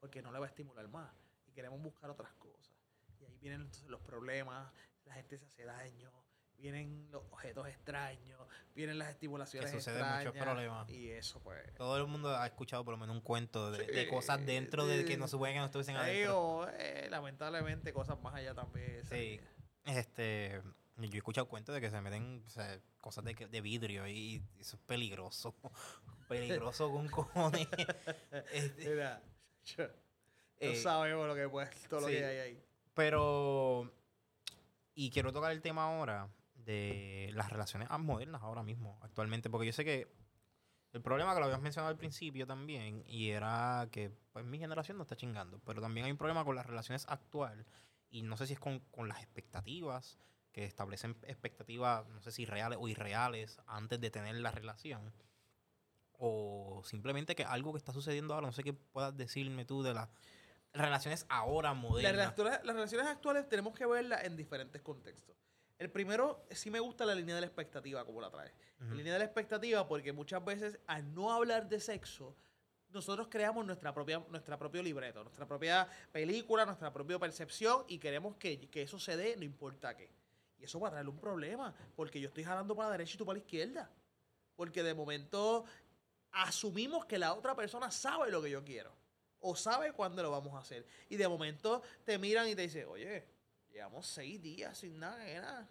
Speaker 2: Porque no le va a estimular más. Y queremos buscar otras cosas. Y ahí vienen los problemas, la gente se hace daño, vienen los objetos extraños, vienen las estimulaciones
Speaker 1: Que suceden
Speaker 2: extrañas.
Speaker 1: muchos problemas.
Speaker 2: Y eso pues...
Speaker 1: Todo el mundo ha escuchado por lo menos un cuento de, de
Speaker 2: Sí,
Speaker 1: cosas dentro de que no se puede que no estuviesen adentro.
Speaker 2: Digo, eh, lamentablemente cosas más allá también.
Speaker 1: Sí. Este, yo he escuchado cuentos de que se meten o sea, cosas de, de vidrio y eso es peligroso. <laughs> peligroso con cojones. <laughs> Este,
Speaker 2: Mira, yo- no
Speaker 1: eh,
Speaker 2: sabemos lo que puede, todo lo que hay ahí.
Speaker 1: Pero Y quiero tocar el tema ahora de las relaciones modernas ahora mismo, actualmente, porque yo sé que el problema que lo habías mencionado al principio también, y era que pues mi generación no está chingando, pero también hay un problema con las relaciones actuales, y no sé si es con, con las expectativas, que establecen expectativas, no sé si reales o irreales, antes de tener la relación, o simplemente que algo que está sucediendo ahora, no sé qué puedas decirme tú de las relaciones ahora
Speaker 2: Las,
Speaker 1: modernas.
Speaker 2: relaciones- las relaciones actuales tenemos que verlas en diferentes contextos. El primero, sí me gusta la línea de la expectativa, como la traes.
Speaker 1: Ujú.
Speaker 2: La línea de la expectativa, porque muchas veces al no hablar de sexo, nosotros creamos nuestra propia, nuestra propio libreto, nuestra propia película, nuestra propia percepción y queremos que, que eso se dé, no importa qué. Y eso va a traerle un problema, porque yo estoy jalando para la derecha y tú para la izquierda. Porque de momento asumimos que la otra persona sabe lo que yo quiero. O sabe cuándo lo vamos a hacer. Y de momento te miran y te dicen, oye, llevamos seis días sin nada, nena.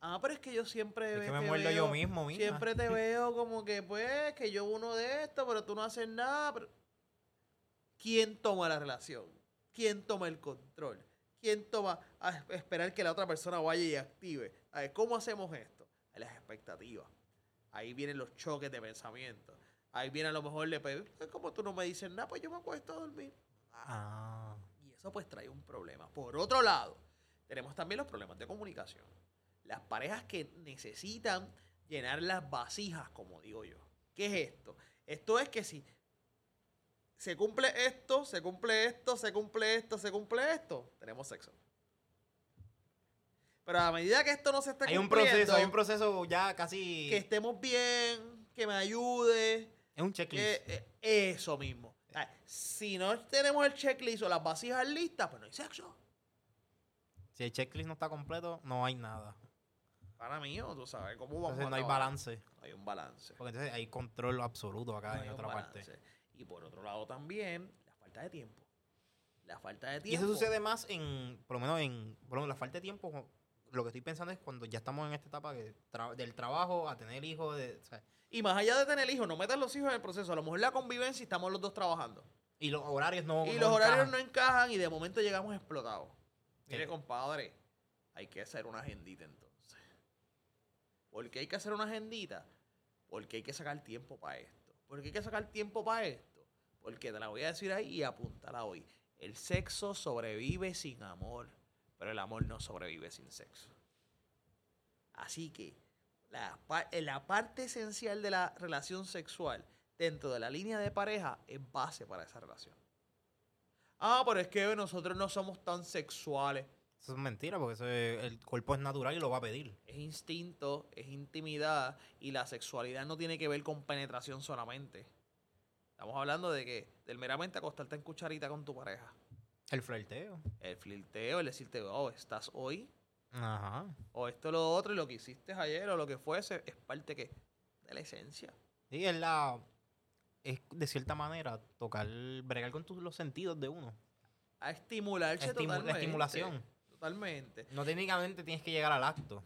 Speaker 2: Ah, pero es que yo siempre
Speaker 1: Es que me muerdo
Speaker 2: veo-
Speaker 1: yo mismo.
Speaker 2: Siempre te veo como que, pues, que yo uno de esto, pero tú no haces nada. pero- ¿Quién toma la relación? ¿Quién toma el control? ¿Quién toma a es- esperar que la otra persona vaya y active? A ver, ¿cómo hacemos esto? Las expectativas. Ahí vienen los choques de pensamiento. Ahí viene a lo mejor de, pues, como tú no me dices nada, pues yo me acuesto a dormir.
Speaker 1: Ah.
Speaker 2: Y eso pues trae un problema. Por otro lado, tenemos también los problemas de comunicación. Las parejas que necesitan llenar las vasijas, como digo yo. ¿Qué es esto? Esto es que si se cumple esto, se cumple esto, se cumple esto, se cumple esto, tenemos sexo. Pero a medida que esto no se esté
Speaker 1: Hay un
Speaker 2: cumpliendo,
Speaker 1: proceso, hay un proceso ya casi.
Speaker 2: que estemos bien, que me ayude,
Speaker 1: es un checklist.
Speaker 2: eh, eh, eso mismo. Si no tenemos el checklist o las vasijas listas, pues no hay sexo.
Speaker 1: Si el checklist no está completo, no hay nada.
Speaker 2: Para mí, tú sabes cómo vamos
Speaker 1: Entonces
Speaker 2: a
Speaker 1: no hay balance.
Speaker 2: No hay un balance.
Speaker 1: Porque entonces hay control absoluto acá
Speaker 2: No hay
Speaker 1: en
Speaker 2: un
Speaker 1: otra parte.
Speaker 2: Y por otro lado también, la falta de tiempo. La falta de
Speaker 1: Y
Speaker 2: tiempo.
Speaker 1: eso sucede más en, por lo menos en, por lo menos la falta de tiempo. Lo que estoy pensando es cuando ya estamos en esta etapa tra- del trabajo a tener hijos, de, o sea,
Speaker 2: Y más allá de tener hijos, no metas los hijos en el proceso. A lo mejor la convivencia y estamos los dos trabajando.
Speaker 1: y los horarios no.
Speaker 2: y
Speaker 1: no
Speaker 2: los horarios no encajan y de momento llegamos explotados. Mire,
Speaker 1: Sí.
Speaker 2: compadre, hay que hacer una agendita entonces. ¿Por qué hay que hacer una agendita? Porque hay que sacar tiempo para esto. ¿Por qué hay que sacar tiempo para esto? Porque te la voy a decir ahí y apúntala hoy. El sexo sobrevive sin amor, pero el amor no sobrevive sin sexo. Así que la, la parte esencial de la relación sexual dentro de la línea de pareja es base para esa relación. Ah, pero es que nosotros no somos tan sexuales.
Speaker 1: Eso es mentira, porque eso es- el cuerpo es natural y lo va a pedir.
Speaker 2: Es instinto, es intimidad y la sexualidad no tiene que ver con penetración solamente. Estamos hablando de que del meramente acostarte en cucharita con tu pareja.
Speaker 1: El flirteo.
Speaker 2: El flirteo, el decirte, oh, estás hoy,
Speaker 1: Ajá.
Speaker 2: o esto, lo otro, y lo que hiciste ayer, o lo que fuese, es parte que de la esencia.
Speaker 1: Y es la. Es de cierta manera tocar, bregar con tus, los sentidos de uno.
Speaker 2: A estimularse
Speaker 1: Estimu- la
Speaker 2: totalmente.
Speaker 1: estimulación.
Speaker 2: Totalmente.
Speaker 1: No técnicamente tienes que llegar al acto.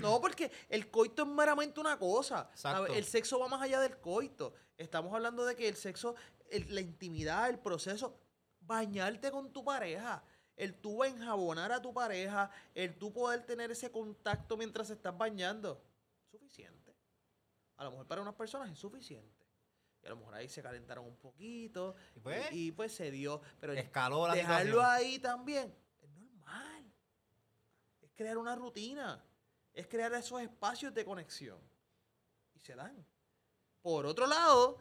Speaker 2: No, porque el coito es meramente una cosa.
Speaker 1: Exacto.
Speaker 2: El sexo va más allá del coito. Estamos hablando de que el sexo, el- la intimidad, el proceso, bañarte con tu pareja, el tú enjabonar a tu pareja, el tú poder tener ese contacto mientras estás bañando, suficiente. A lo mejor para unas personas es suficiente. Y a lo mejor ahí se calentaron un poquito
Speaker 1: Y pues,
Speaker 2: y, y, pues se dio. Pero
Speaker 1: escaló la
Speaker 2: dejarlo
Speaker 1: situación.
Speaker 2: ahí también es normal. Es crear una rutina. Es crear esos espacios de conexión. Y se dan. Por otro lado,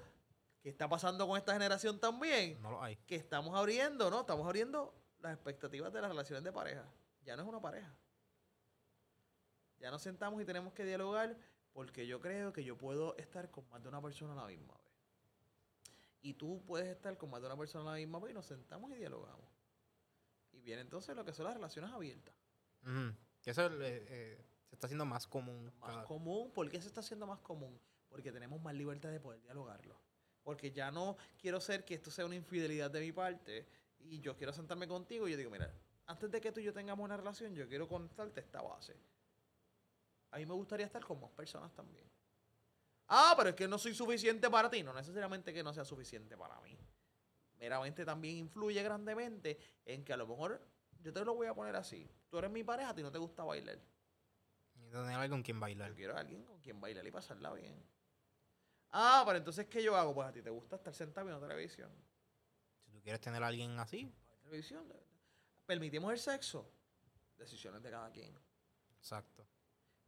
Speaker 2: ¿qué está pasando con esta generación también?
Speaker 1: No lo hay.
Speaker 2: Que estamos abriendo, ¿no? Estamos abriendo las expectativas de las relaciones de pareja. Ya no es una pareja. Ya nos sentamos y tenemos que dialogar porque yo creo que yo puedo estar con más de una persona a la misma vez. Y tú puedes estar con más de una persona a la misma vez y nos sentamos y dialogamos. Y viene entonces lo que son las relaciones abiertas.
Speaker 1: Que eso eh, eh, se está haciendo más común.
Speaker 2: Más
Speaker 1: cada-
Speaker 2: común. ¿Por qué se está haciendo más común? Porque tenemos más libertad de poder dialogarlo. Porque ya no quiero ser que esto sea una infidelidad de mi parte y yo quiero sentarme contigo y yo digo, mira, antes de que tú y yo tengamos una relación, yo quiero contarte esta base. A mí me gustaría estar con más personas también. Ah, pero es que no soy suficiente para ti. No necesariamente que no sea suficiente para mí. Meramente también influye grandemente en que a lo mejor yo te lo voy a poner así. Tú eres mi pareja, a ti no te gusta bailar.
Speaker 1: Necesito tener alguien con quien bailar.
Speaker 2: Yo quiero a alguien con quien bailar y pasarla bien. Ah, pero entonces, ¿qué yo hago? Pues a ti te gusta estar sentado viendo televisión.
Speaker 1: Si tú quieres tener a alguien así,
Speaker 2: televisión. Permitimos el sexo. Decisiones de cada quien.
Speaker 1: exacto.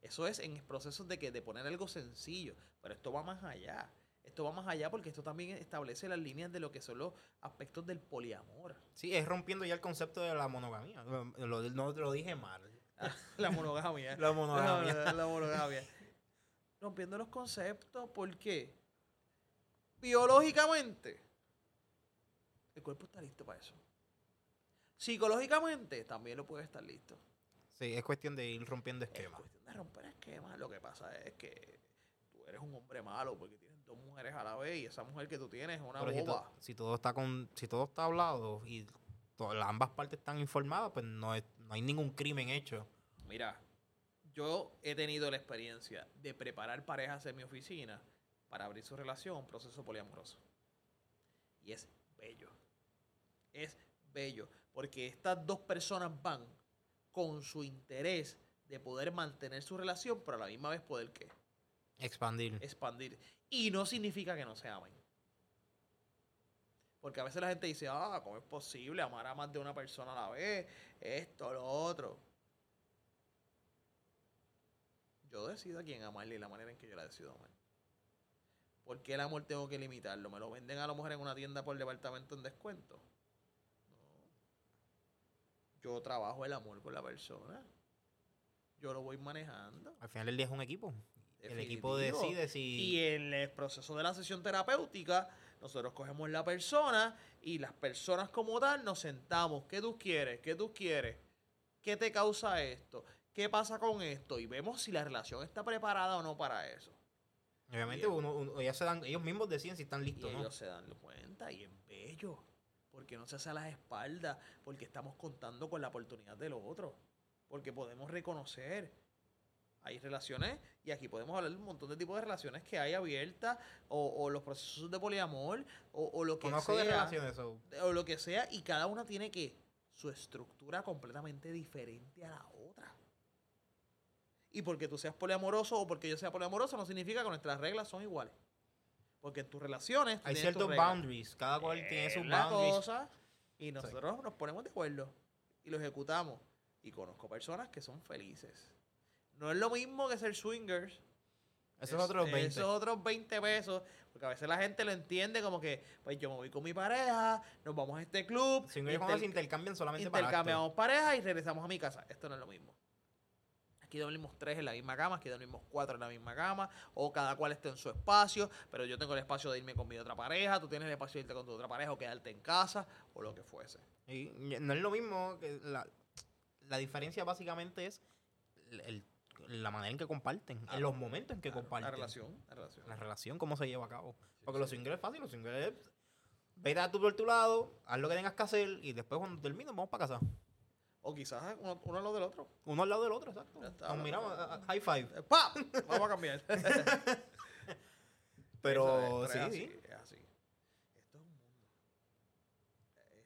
Speaker 2: Eso es en procesos de que de poner algo sencillo, pero esto va más allá. Esto va más allá porque esto también establece las líneas de lo que son los aspectos del poliamor.
Speaker 1: Sí, es rompiendo ya el concepto de la monogamía. Lo, no te lo dije mal.
Speaker 2: La monogamia. <laughs>
Speaker 1: La monogamia.
Speaker 2: La, la monogamia. Rompiendo los conceptos, ¿por qué? Biológicamente, el cuerpo está listo para eso. Psicológicamente, también lo puede estar listo.
Speaker 1: Sí, es cuestión de ir rompiendo
Speaker 2: Es
Speaker 1: esquemas.
Speaker 2: cuestión de romper esquemas. Lo que pasa es que tú eres un hombre malo porque tienes dos mujeres a la vez y esa mujer que tú tienes es una
Speaker 1: Pero si, to-
Speaker 2: boba.
Speaker 1: si todo está con, si todo está hablado y ambas partes están informadas, pues no, es- no hay ningún crimen hecho.
Speaker 2: Mira, yo he tenido la experiencia de preparar parejas en mi oficina para abrir su relación a un proceso poliamoroso. Y es bello. Es bello. Porque estas dos personas van con su interés de poder mantener su relación, pero a la misma vez poder ¿qué?
Speaker 1: Expandir.
Speaker 2: expandir. Y no significa que no se amen. Porque a veces la gente dice, ah, ¿cómo es posible amar a más de una persona a la vez? Esto, lo otro. Yo decido a quién amarle y la manera en que yo la decido amar. ¿Por qué el amor tengo que limitarlo? ¿Me lo venden a lo mejor en una tienda por departamento en descuento? No. Yo trabajo el amor con la persona. Yo lo voy manejando.
Speaker 1: Al final del día es un equipo. El equipo decide si...
Speaker 2: Y en el proceso de la sesión terapéutica, nosotros cogemos la persona y las personas como tal nos sentamos. ¿Qué tú quieres? ¿Qué tú quieres? ¿Qué te causa esto? ¿Qué pasa con esto? Y vemos si la relación está preparada o no para eso.
Speaker 1: Obviamente
Speaker 2: Bien.
Speaker 1: uno, uno- ellos, se dan, ellos mismos deciden si están listos o no.
Speaker 2: ellos se dan cuenta y es bello. Porque no se hace a las espaldas, porque estamos contando con la oportunidad del otro. Porque podemos reconocer. Hay relaciones, y aquí podemos hablar de un montón de tipos de relaciones que hay abiertas, o, o los procesos de poliamor, o, o lo que
Speaker 1: Conozco
Speaker 2: sea.
Speaker 1: de relaciones, so,
Speaker 2: o lo que sea, y cada una tiene que su estructura completamente diferente a la otra. Y porque tú seas poliamoroso o porque yo sea poliamoroso no significa que nuestras reglas son iguales. Porque en tus relaciones
Speaker 1: hay ciertos boundaries. Cada cual tiene sus boundaries.
Speaker 2: cosa, y nosotros nos ponemos de acuerdo y lo ejecutamos. Y conozco personas que son felices. No es lo mismo que ser swingers.
Speaker 1: Eso es otros 20.
Speaker 2: Esos otros 20 pesos. Porque a veces la gente lo entiende como que, pues yo me voy con mi pareja, nos vamos a este club,
Speaker 1: Si no, ellos cuando
Speaker 2: inter-
Speaker 1: se intercambian solamente para
Speaker 2: intercambiamos parejas y regresamos a mi casa. Esto no es lo mismo. Aquí dormimos tres en la misma cama, aquí dormimos cuatro en la misma cama, o cada cual está en su espacio, pero yo tengo el espacio de irme con mi otra pareja, tú tienes el espacio de irte con tu otra pareja o quedarte en casa, o lo que fuese.
Speaker 1: Y no es lo mismo. Que la, la diferencia básicamente es el- la manera en que comparten. En los momentos en que
Speaker 2: Claro,
Speaker 1: comparten.
Speaker 2: La relación, la relación.
Speaker 1: La relación, cómo se lleva a cabo. Porque
Speaker 2: sí.
Speaker 1: los singles es fácil. Los singles es. Vete a tu por tu lado, haz lo que tengas que hacer y después cuando termines vamos para casa.
Speaker 2: O quizás uno, uno a lo del otro.
Speaker 1: Uno al lado del otro, exacto.
Speaker 2: Está,
Speaker 1: Nos miramos, a- a- high five.
Speaker 2: Eh, ¡Pam! Vamos a cambiar. <laughs>
Speaker 1: Pero sí,
Speaker 2: es así. Esto es un mundo.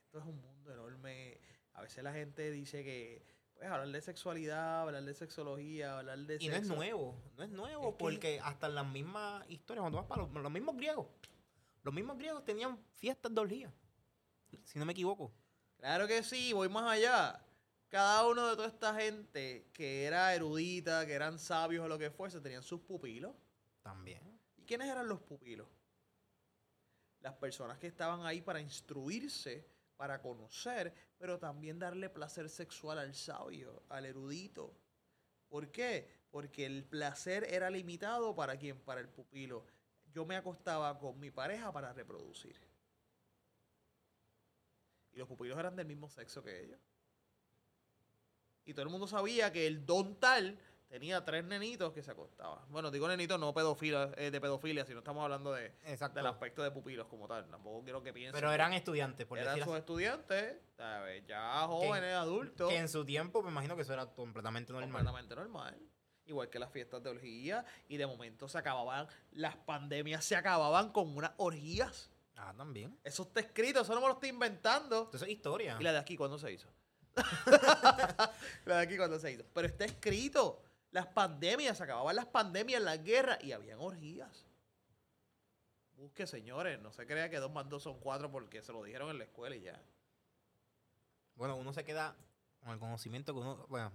Speaker 2: Esto es un mundo enorme. A veces la gente dice que, pues, hablar de sexualidad, hablar de sexología, hablar de
Speaker 1: Y no es nuevo, no es nuevo,
Speaker 2: Es que-
Speaker 1: porque hasta en las mismas historias, cuando vas para los, los mismos griegos, los mismos griegos tenían fiestas de orgía, si no me equivoco.
Speaker 2: Claro que sí, voy más allá. Cada uno de toda esta gente que era erudita, que eran sabios o lo que fuese, tenían sus pupilos.
Speaker 1: También.
Speaker 2: ¿Y quiénes eran los pupilos? Las personas que estaban ahí para instruirse, para conocer, pero también darle placer sexual al sabio, al erudito. ¿Por qué? Porque el placer era limitado para quién, para el pupilo. Yo me acostaba con mi pareja para reproducir. Y los pupilos eran del mismo sexo que ellos. Y todo el mundo sabía que el don tal tenía tres nenitos que se acostaban. Bueno, digo nenitos no pedofilia, eh, de pedofilia, sino estamos hablando de,
Speaker 1: Exacto.
Speaker 2: del aspecto de pupilos como tal. Tampoco quiero que piensen.
Speaker 1: Pero eran estudiantes, por
Speaker 2: eran sus
Speaker 1: así.
Speaker 2: estudiantes, ¿sabes? ya jóvenes, adultos,
Speaker 1: Que en su tiempo me imagino que eso era completamente normal.
Speaker 2: completamente normal. Igual que las fiestas de orgía, y de momento se acababan, las pandemias se acababan con unas orgías.
Speaker 1: Ah, también.
Speaker 2: Eso está escrito, eso no me lo estoy inventando.
Speaker 1: Entonces, historia.
Speaker 2: ¿Y la de aquí cuándo se hizo? <laughs> la de aquí cuando se hizo. Pero está escrito. Las pandemias, se acababan las pandemias, las guerras y habían orgías. Busque, señores, no se crea que dos más dos son cuatro porque se lo dijeron en la escuela y ya.
Speaker 1: Bueno, uno se queda con el conocimiento que uno. Bueno,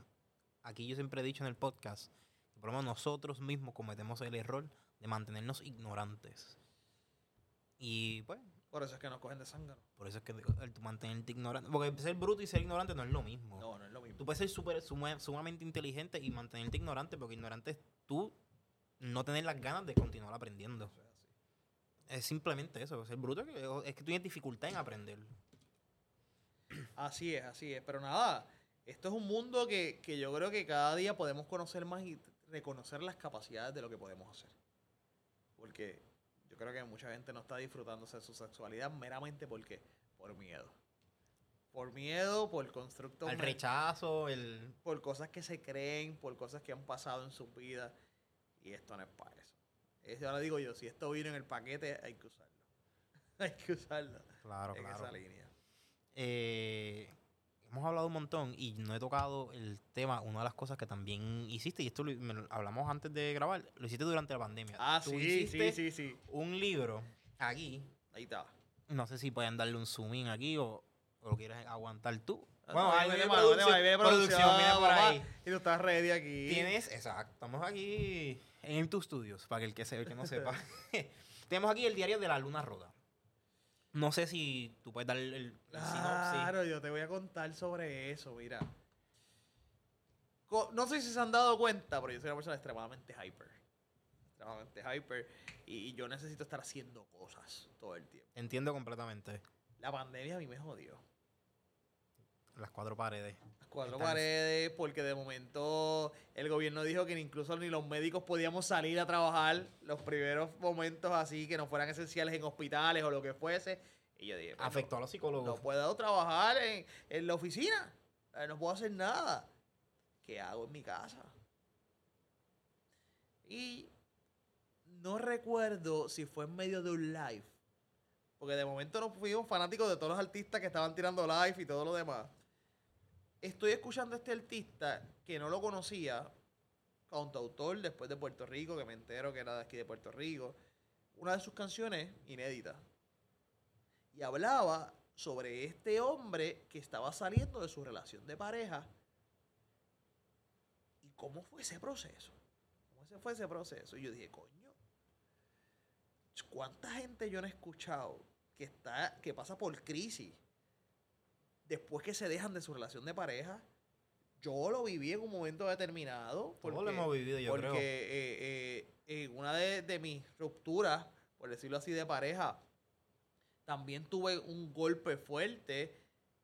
Speaker 1: aquí yo siempre he dicho en el podcast que por nosotros mismos cometemos el error de mantenernos ignorantes. Y pues,
Speaker 2: Por eso es que nos cogen de sangre.
Speaker 1: por eso es que el mantenerte ignorante. Porque ser bruto y ser ignorante no es lo mismo.
Speaker 2: No, no es lo mismo.
Speaker 1: Tú puedes ser súper suma- sumamente inteligente y mantenerte ignorante, porque ignorante es tú no tener las ganas de continuar aprendiendo.
Speaker 2: Es
Speaker 1: simplemente eso. Ser bruto es que, es que tú tienes dificultad en aprender. <clears throat>
Speaker 2: Así es, así es. Pero nada, esto es un mundo que, que yo creo que cada día podemos conocer más y reconocer las capacidades de lo que podemos hacer. Porque yo creo que mucha gente no está disfrutándose de su sexualidad meramente porque por miedo. Por miedo, por constructos,
Speaker 1: Al
Speaker 2: men-
Speaker 1: rechazo, el...
Speaker 2: por cosas que se creen, por cosas que han pasado en sus vidas. Y esto no es para eso. Es, ahora digo yo, si esto vino en el paquete, hay que usarlo. <laughs> hay que usarlo
Speaker 1: Claro,
Speaker 2: en
Speaker 1: claro.
Speaker 2: esa línea.
Speaker 1: Eh, hemos hablado un montón y no he tocado el tema. Una de las cosas que también hiciste, y esto lo, me lo hablamos antes de grabar, lo hiciste durante la pandemia.
Speaker 2: Ah,
Speaker 1: Tú
Speaker 2: sí, sí, sí, sí.
Speaker 1: Un libro aquí.
Speaker 2: Ahí está.
Speaker 1: No sé si pueden darle un zoom in aquí o, o lo quieres aguantar tú.
Speaker 2: Ah,
Speaker 1: Bueno,
Speaker 2: no,
Speaker 1: ahí
Speaker 2: viene
Speaker 1: producción,
Speaker 2: mano, viene
Speaker 1: producción, viene por ahí.
Speaker 2: Y tú estás ready aquí.
Speaker 1: Tienes, exacto, estamos aquí en tus estudios, para que el que, se, el que no sepa. <laughs> <laughs> Tenemos aquí el diario de la luna roda. No sé si tú puedes dar el, el sinopsis.
Speaker 2: Claro, yo te voy a contar sobre eso, mira. Co- No sé si se han dado cuenta, pero yo soy una persona extremadamente hyper. Extremadamente hyper. Y yo necesito estar haciendo cosas todo el tiempo.
Speaker 1: Entiendo completamente
Speaker 2: La pandemia a mí me jodió.
Speaker 1: Las cuatro paredes.
Speaker 2: Las cuatro
Speaker 1: Están-
Speaker 2: paredes, porque de momento el gobierno dijo que incluso ni los médicos podíamos salir a trabajar los primeros momentos así, que no fueran esenciales en hospitales o lo que fuese. Y yo dije, pues,
Speaker 1: Afectó a los
Speaker 2: no
Speaker 1: psicólogos.
Speaker 2: puedo trabajar en, en la oficina. Eh, No puedo hacer nada. ¿Qué hago en mi casa? Y no recuerdo si fue en medio de un live. Porque de momento nos fuimos fanáticos de todos los artistas que estaban tirando live y todo lo demás. Estoy escuchando a este artista que no lo conocía, cantautor después de Puerto Rico, que me entero que era de aquí de Puerto Rico. Una de sus canciones inédita y hablaba sobre este hombre que estaba saliendo de su relación de pareja y cómo fue ese proceso. ¿Cómo ese fue ese proceso? Y yo dije, coño, ¿cuánta gente yo no he escuchado que, está, que pasa por crisis después que se dejan de su relación de pareja? Yo lo viví en un momento determinado.
Speaker 1: Todos lo
Speaker 2: porque-
Speaker 1: hemos vivido, yo
Speaker 2: porque
Speaker 1: creo.
Speaker 2: eh, eh, en una de, de mis rupturas, por decirlo así, de pareja, también tuve un golpe fuerte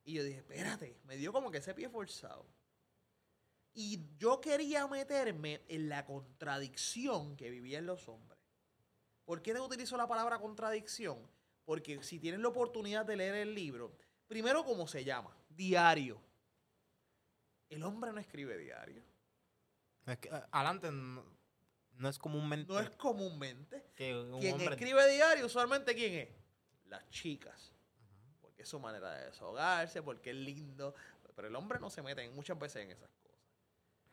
Speaker 2: y yo dije, espérate, me dio como que ese pie forzado. Y yo quería meterme en la contradicción que vivían los hombres. ¿Por qué te utilizo la palabra contradicción? Porque si tienes la oportunidad de leer el libro, primero, ¿cómo se llama? Diario. El hombre no escribe diario.
Speaker 1: Es que, eh, adelante no, no es comúnmente
Speaker 2: No es comúnmente.
Speaker 1: que un
Speaker 2: Quien
Speaker 1: hombre...
Speaker 2: escribe diario, usualmente, ¿quién es? Las chicas. Porque es su manera de desahogarse, porque es lindo. Pero el hombre no se mete muchas veces en esas cosas.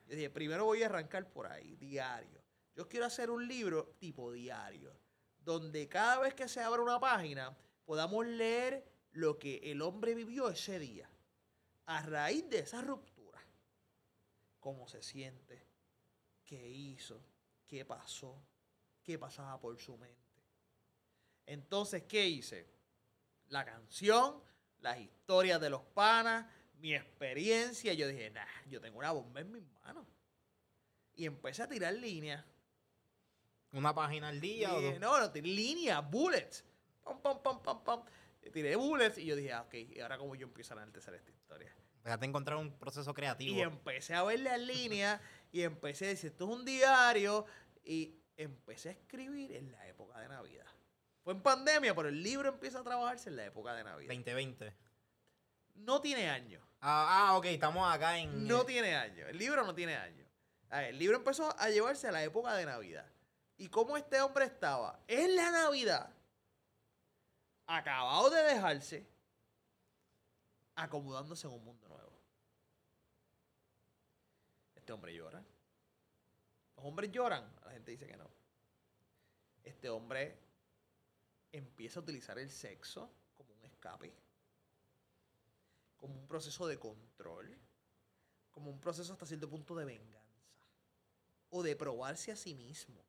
Speaker 2: Yo dije, primero voy a arrancar por ahí, diario. Yo quiero hacer un libro tipo diario, donde cada vez que se abra una página podamos leer lo que el hombre vivió ese día. A raíz de esa ruptura. Cómo se siente, qué hizo, qué pasó, qué pasaba por su mente. Entonces, ¿qué hice? La canción, las historias de los panas, mi experiencia. Yo dije, nah, yo tengo una bomba en mis manos. Y empecé a tirar líneas.
Speaker 1: Una página al día o dos.
Speaker 2: no, no, tiré líneas, bullets. Pam, pam, pam, pam, pam. Tiré bullets y yo dije, ah, ok, y ahora como yo empiezo a analizar esta historia.
Speaker 1: Déjate encontrar un proceso creativo.
Speaker 2: Y empecé a ver las líneas y empecé a decir, esto es un diario. Y empecé a escribir en la época de Navidad. Fue en pandemia, pero el libro empieza a trabajarse en la época de Navidad.
Speaker 1: 2020.
Speaker 2: No tiene año.
Speaker 1: Ah, ah, ok, estamos acá en...
Speaker 2: No tiene año. El libro no tiene año. A ver, el libro empezó a llevarse a la época de Navidad. ¿Y cómo este hombre estaba? En la Navidad, acabado de dejarse, acomodándose en un mundo nuevo. Este hombre llora. Los hombres lloran. La gente dice que no. Este hombre empieza a utilizar el sexo como un escape. Como un proceso de control. Como un proceso hasta cierto punto de venganza. O de probarse a sí mismo.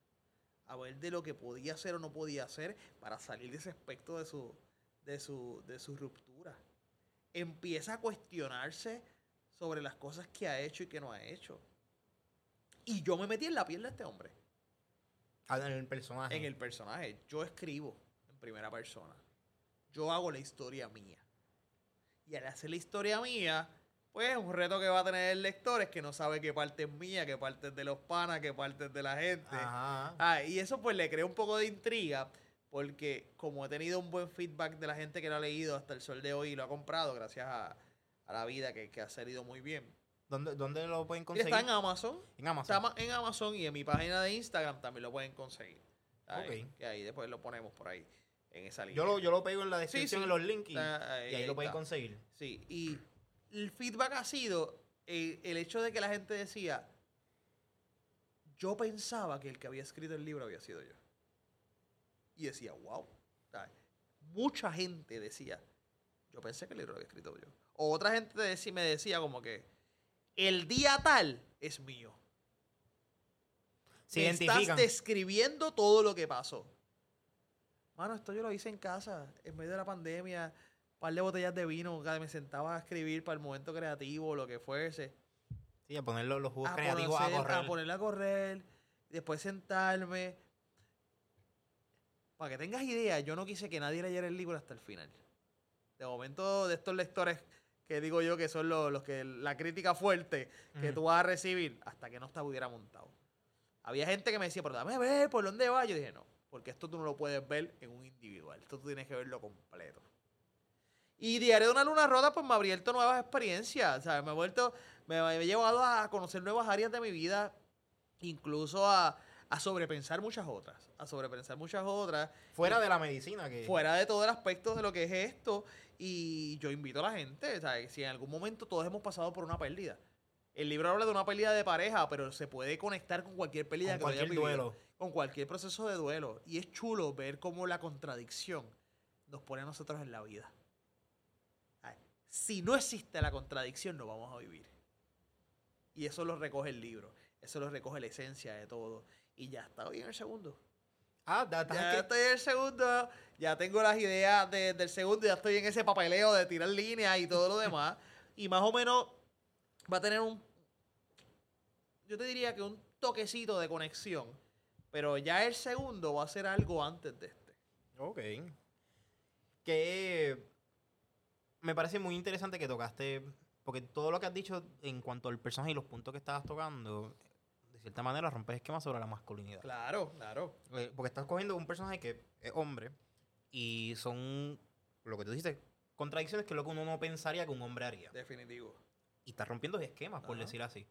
Speaker 2: A ver de lo que podía hacer o no podía hacer para salir de ese aspecto de su, de su, de su ruptura. Empieza a cuestionarse sobre las cosas que ha hecho y que no ha hecho. Y yo me metí en la piel de este hombre.
Speaker 1: Ah, en el personaje.
Speaker 2: En el personaje. Yo escribo en primera persona. Yo hago la historia mía. Y al hacer la historia mía, pues un reto que va a tener el lector es que no sabe qué parte es mía, qué parte es de los panas, qué parte es de la gente.
Speaker 1: Ajá.
Speaker 2: Ah, y eso pues le crea un poco de intriga, porque como he tenido un buen feedback de la gente que lo ha leído hasta el sol de hoy y lo ha comprado, gracias a, a la vida que, que ha salido muy bien.
Speaker 1: ¿Dónde, ¿Dónde lo pueden
Speaker 2: Y
Speaker 1: conseguir?
Speaker 2: está en Amazon.
Speaker 1: En Amazon.
Speaker 2: Está en Amazon y en mi página de Instagram también lo pueden conseguir. Ahí,
Speaker 1: Ok.
Speaker 2: Que ahí después lo ponemos por ahí, en esa línea.
Speaker 1: Yo lo, yo lo pego en la descripción
Speaker 2: sí.
Speaker 1: en los links y,
Speaker 2: Ah,
Speaker 1: y ahí lo pueden conseguir.
Speaker 2: Sí, y el feedback ha sido eh, el hecho de que la gente decía, yo pensaba que el que había escrito el libro había sido yo. Y decía, wow. ¿sabes? Mucha gente decía, yo pensé que el libro lo había escrito yo. O otra gente me decía como que, el día tal es mío.
Speaker 1: Se
Speaker 2: estás describiendo todo lo que pasó. Mano, esto yo lo hice en casa, en medio de la pandemia. Par de botellas de vino, me sentaba a escribir para el momento creativo, lo que fuese.
Speaker 1: Sí, a poner los, jugos
Speaker 2: A,
Speaker 1: creativos
Speaker 2: conocer-
Speaker 1: a correr.
Speaker 2: a ponerla a correr, después sentarme. Para que tengas idea, yo no quise que nadie leyera el libro hasta el final. De momento, de estos lectores que digo yo que son los, los que la crítica fuerte que tú vas a recibir hasta que no estuviera montado. Había gente que me decía, pero dame a ver por dónde va. Yo dije, no, porque esto tú no lo puedes ver en un individual. Esto tú tienes que verlo completo. Y Diario de una Luna Rota, pues me ha abierto nuevas experiencias. ¿sabes? Me ha vuelto, me ha llevado a conocer nuevas áreas de mi vida, incluso a, a sobrepensar muchas otras. A sobrepensar muchas otras.
Speaker 1: Fuera de la medicina. que
Speaker 2: Fuera de todo el aspecto de lo que es esto. Y yo invito a la gente, ¿sabes? si en algún momento todos hemos pasado por una pérdida. El libro habla de una pérdida de pareja, pero se puede conectar con cualquier pérdida
Speaker 1: Con
Speaker 2: que
Speaker 1: cualquier
Speaker 2: vivido,
Speaker 1: duelo.
Speaker 2: Con cualquier proceso de duelo. Y es chulo ver cómo la contradicción nos pone a nosotros en la vida. Si no existe la contradicción, no vamos a vivir. Y eso lo recoge el libro. Eso lo recoge la esencia de todo. Y ya está hoy en el segundo.
Speaker 1: Ah,
Speaker 2: Ya
Speaker 1: que-
Speaker 2: estoy en el segundo, ya tengo las ideas de- del segundo, ya estoy en ese papeleo de tirar líneas y todo lo demás. <laughs> y más o menos va a tener un, yo te diría que un toquecito de conexión. Pero ya el segundo va a ser algo antes de este.
Speaker 1: Ok. Que me parece muy interesante que tocaste, porque todo lo que has dicho en cuanto al personaje y los puntos que estabas tocando, de cierta manera rompes esquemas sobre la masculinidad.
Speaker 2: Claro, claro.
Speaker 1: Eh, Porque estás cogiendo un personaje que es hombre y son, lo que tú dices, contradicciones que es lo que uno no pensaría que un hombre haría.
Speaker 2: Definitivo.
Speaker 1: Y estás rompiendo esquemas, por
Speaker 2: Ajá.
Speaker 1: decir así.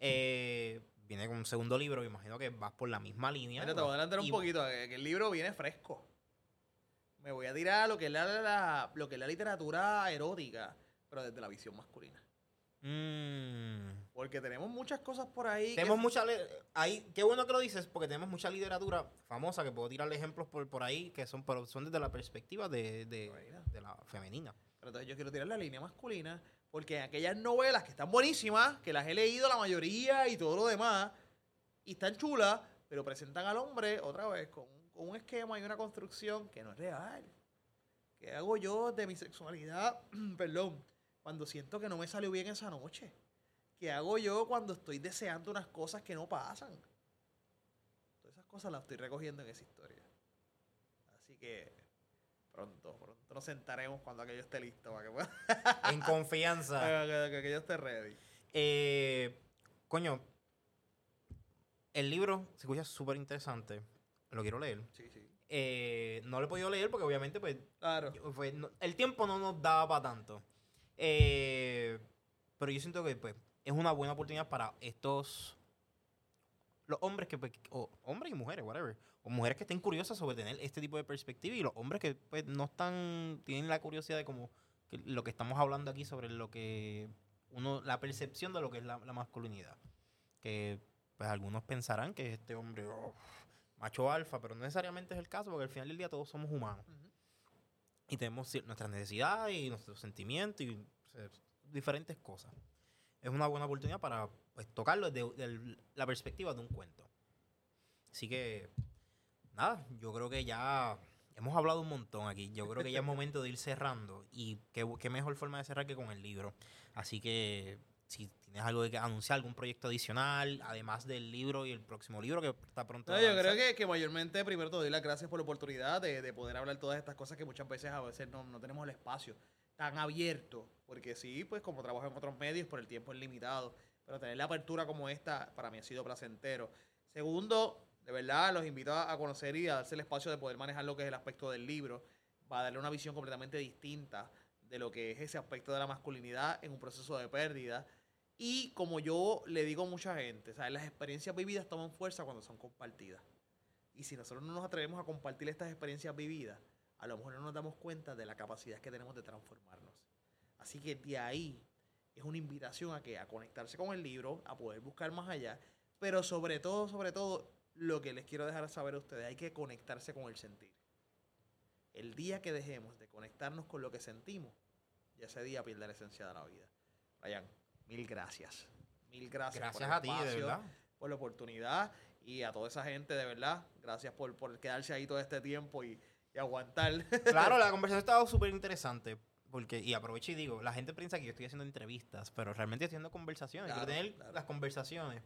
Speaker 1: Eh, viene con un segundo libro, me imagino que vas por la misma línea.
Speaker 2: Mira, te voy a adelantar un poquito, que el libro viene fresco. Me voy a tirar a lo que es la, la- lo que es la literatura erótica, pero desde la visión masculina.
Speaker 1: Mm.
Speaker 2: Porque tenemos muchas cosas por ahí. que-
Speaker 1: Tenemos mucha. le- Ahí, qué bueno que lo dices, porque tenemos mucha literatura famosa que puedo tirarle ejemplos por, por ahí que son, pero son desde la perspectiva de, de, de la femenina.
Speaker 2: Pero entonces yo quiero tirar la línea masculina, porque en aquellas novelas que están buenísimas, que las he leído la mayoría y todo lo demás, y están chulas, pero presentan al hombre otra vez con, con un esquema y una construcción que no es real. ¿Qué hago yo de mi sexualidad? <clears throat> Perdón, cuando siento que no me salió bien esa noche. ¿Qué hago yo cuando estoy deseando unas cosas que no pasan? Todas esas cosas las estoy recogiendo en esa historia. Así que pronto, pronto nos sentaremos cuando aquello esté listo para que, pueda-
Speaker 1: En confianza. <laughs>
Speaker 2: para que- que aquello esté ready.
Speaker 1: Eh, coño, el libro se escucha súper interesante. Lo quiero leer.
Speaker 2: Sí, sí.
Speaker 1: Eh, no lo he podido leer porque obviamente pues
Speaker 2: Claro.
Speaker 1: No- el tiempo no nos daba para tanto. Eh, pero yo siento que pues, es una buena oportunidad para estos. Los hombres que. pues, o hombres y mujeres, whatever. O mujeres que estén curiosas sobre tener este tipo de perspectiva. Y los hombres que pues, no están. Tienen la curiosidad de como. que lo que estamos hablando aquí sobre lo que. uno La percepción de lo que es la, la masculinidad. que pues algunos pensarán que este hombre, oh, macho alfa, pero no necesariamente es el caso, porque al final del día todos somos humanos. Y tenemos nuestras necesidades y nuestros sentimientos y diferentes cosas. Es una buena oportunidad para pues, tocarlo desde del- la perspectiva de un cuento. Así que, nada, yo creo que ya hemos hablado un montón aquí. Yo creo que ya es momento de ir cerrando. Y qué, qué mejor forma de cerrar que con el libro. Así que, si tienes algo de que anunciar, algún proyecto adicional, además del libro y el próximo libro que está pronto.
Speaker 2: No, yo creo que, que mayormente primero te doy las gracias por la oportunidad de, de poder hablar todas estas cosas que muchas veces a veces no, no tenemos el espacio tan abierto. Porque sí, pues como trabajo en otros medios, por el tiempo es limitado. Pero tener la apertura como esta para mí ha sido placentero. Segundo, de verdad, los invito a conocer y a darse el espacio de poder manejar lo que es el aspecto del libro. Va a darle una visión completamente distinta de lo que es ese aspecto de la masculinidad en un proceso de pérdida. Y como yo le digo a mucha gente, ¿sabes? las experiencias vividas toman fuerza cuando son compartidas. Y si nosotros no nos atrevemos a compartir estas experiencias vividas, a lo mejor no nos damos cuenta de la capacidad que tenemos de transformarnos. Así que de ahí es una invitación a que a conectarse con el libro, a poder buscar más allá, pero sobre todo, sobre todo, lo que les quiero dejar saber a ustedes, hay que conectarse con el sentir. El día que dejemos de conectarnos con lo que sentimos, ya ese día pierde la esencia de la vida. Ryan, mil gracias. Mil gracias. por
Speaker 1: Gracias
Speaker 2: el
Speaker 1: a ti, de
Speaker 2: espacio,
Speaker 1: verdad.
Speaker 2: Por la oportunidad y a toda esa gente, de verdad, gracias por, por quedarse ahí todo este tiempo y, y aguantar.
Speaker 1: Claro, la <laughs> conversación ha estado súper interesante. Porque, y aprovecho y digo, la gente piensa que yo estoy haciendo entrevistas, pero realmente estoy haciendo conversaciones.
Speaker 2: Claro,
Speaker 1: Quiero tener
Speaker 2: claro.
Speaker 1: las conversaciones.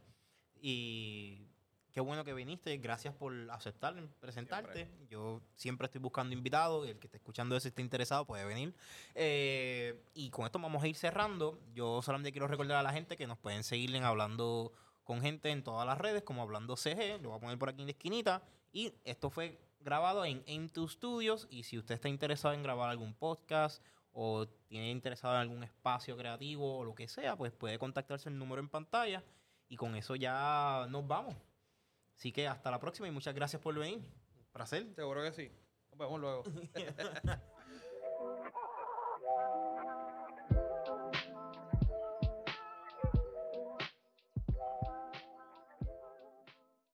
Speaker 1: Y qué bueno que viniste. Gracias por aceptar, presentarte. Yo siempre estoy buscando invitados. Y el que esté escuchando eso y esté interesado puede venir. Eh, y con esto vamos a ir cerrando. Yo solamente quiero recordar a la gente que nos pueden seguir en Hablando con gente en todas las redes, como Hablando CG. Lo voy a poner por aquí en la esquinita. Y esto fue grabado en Aim2 Studios. Y si usted está interesado en grabar algún podcast o tiene interesado en algún espacio creativo o lo que sea, pues puede contactarse el número en pantalla. Y con eso ya nos vamos. Así que hasta la próxima y muchas gracias por venir. Un placer.
Speaker 2: Seguro que sí. Nos vemos luego. <laughs>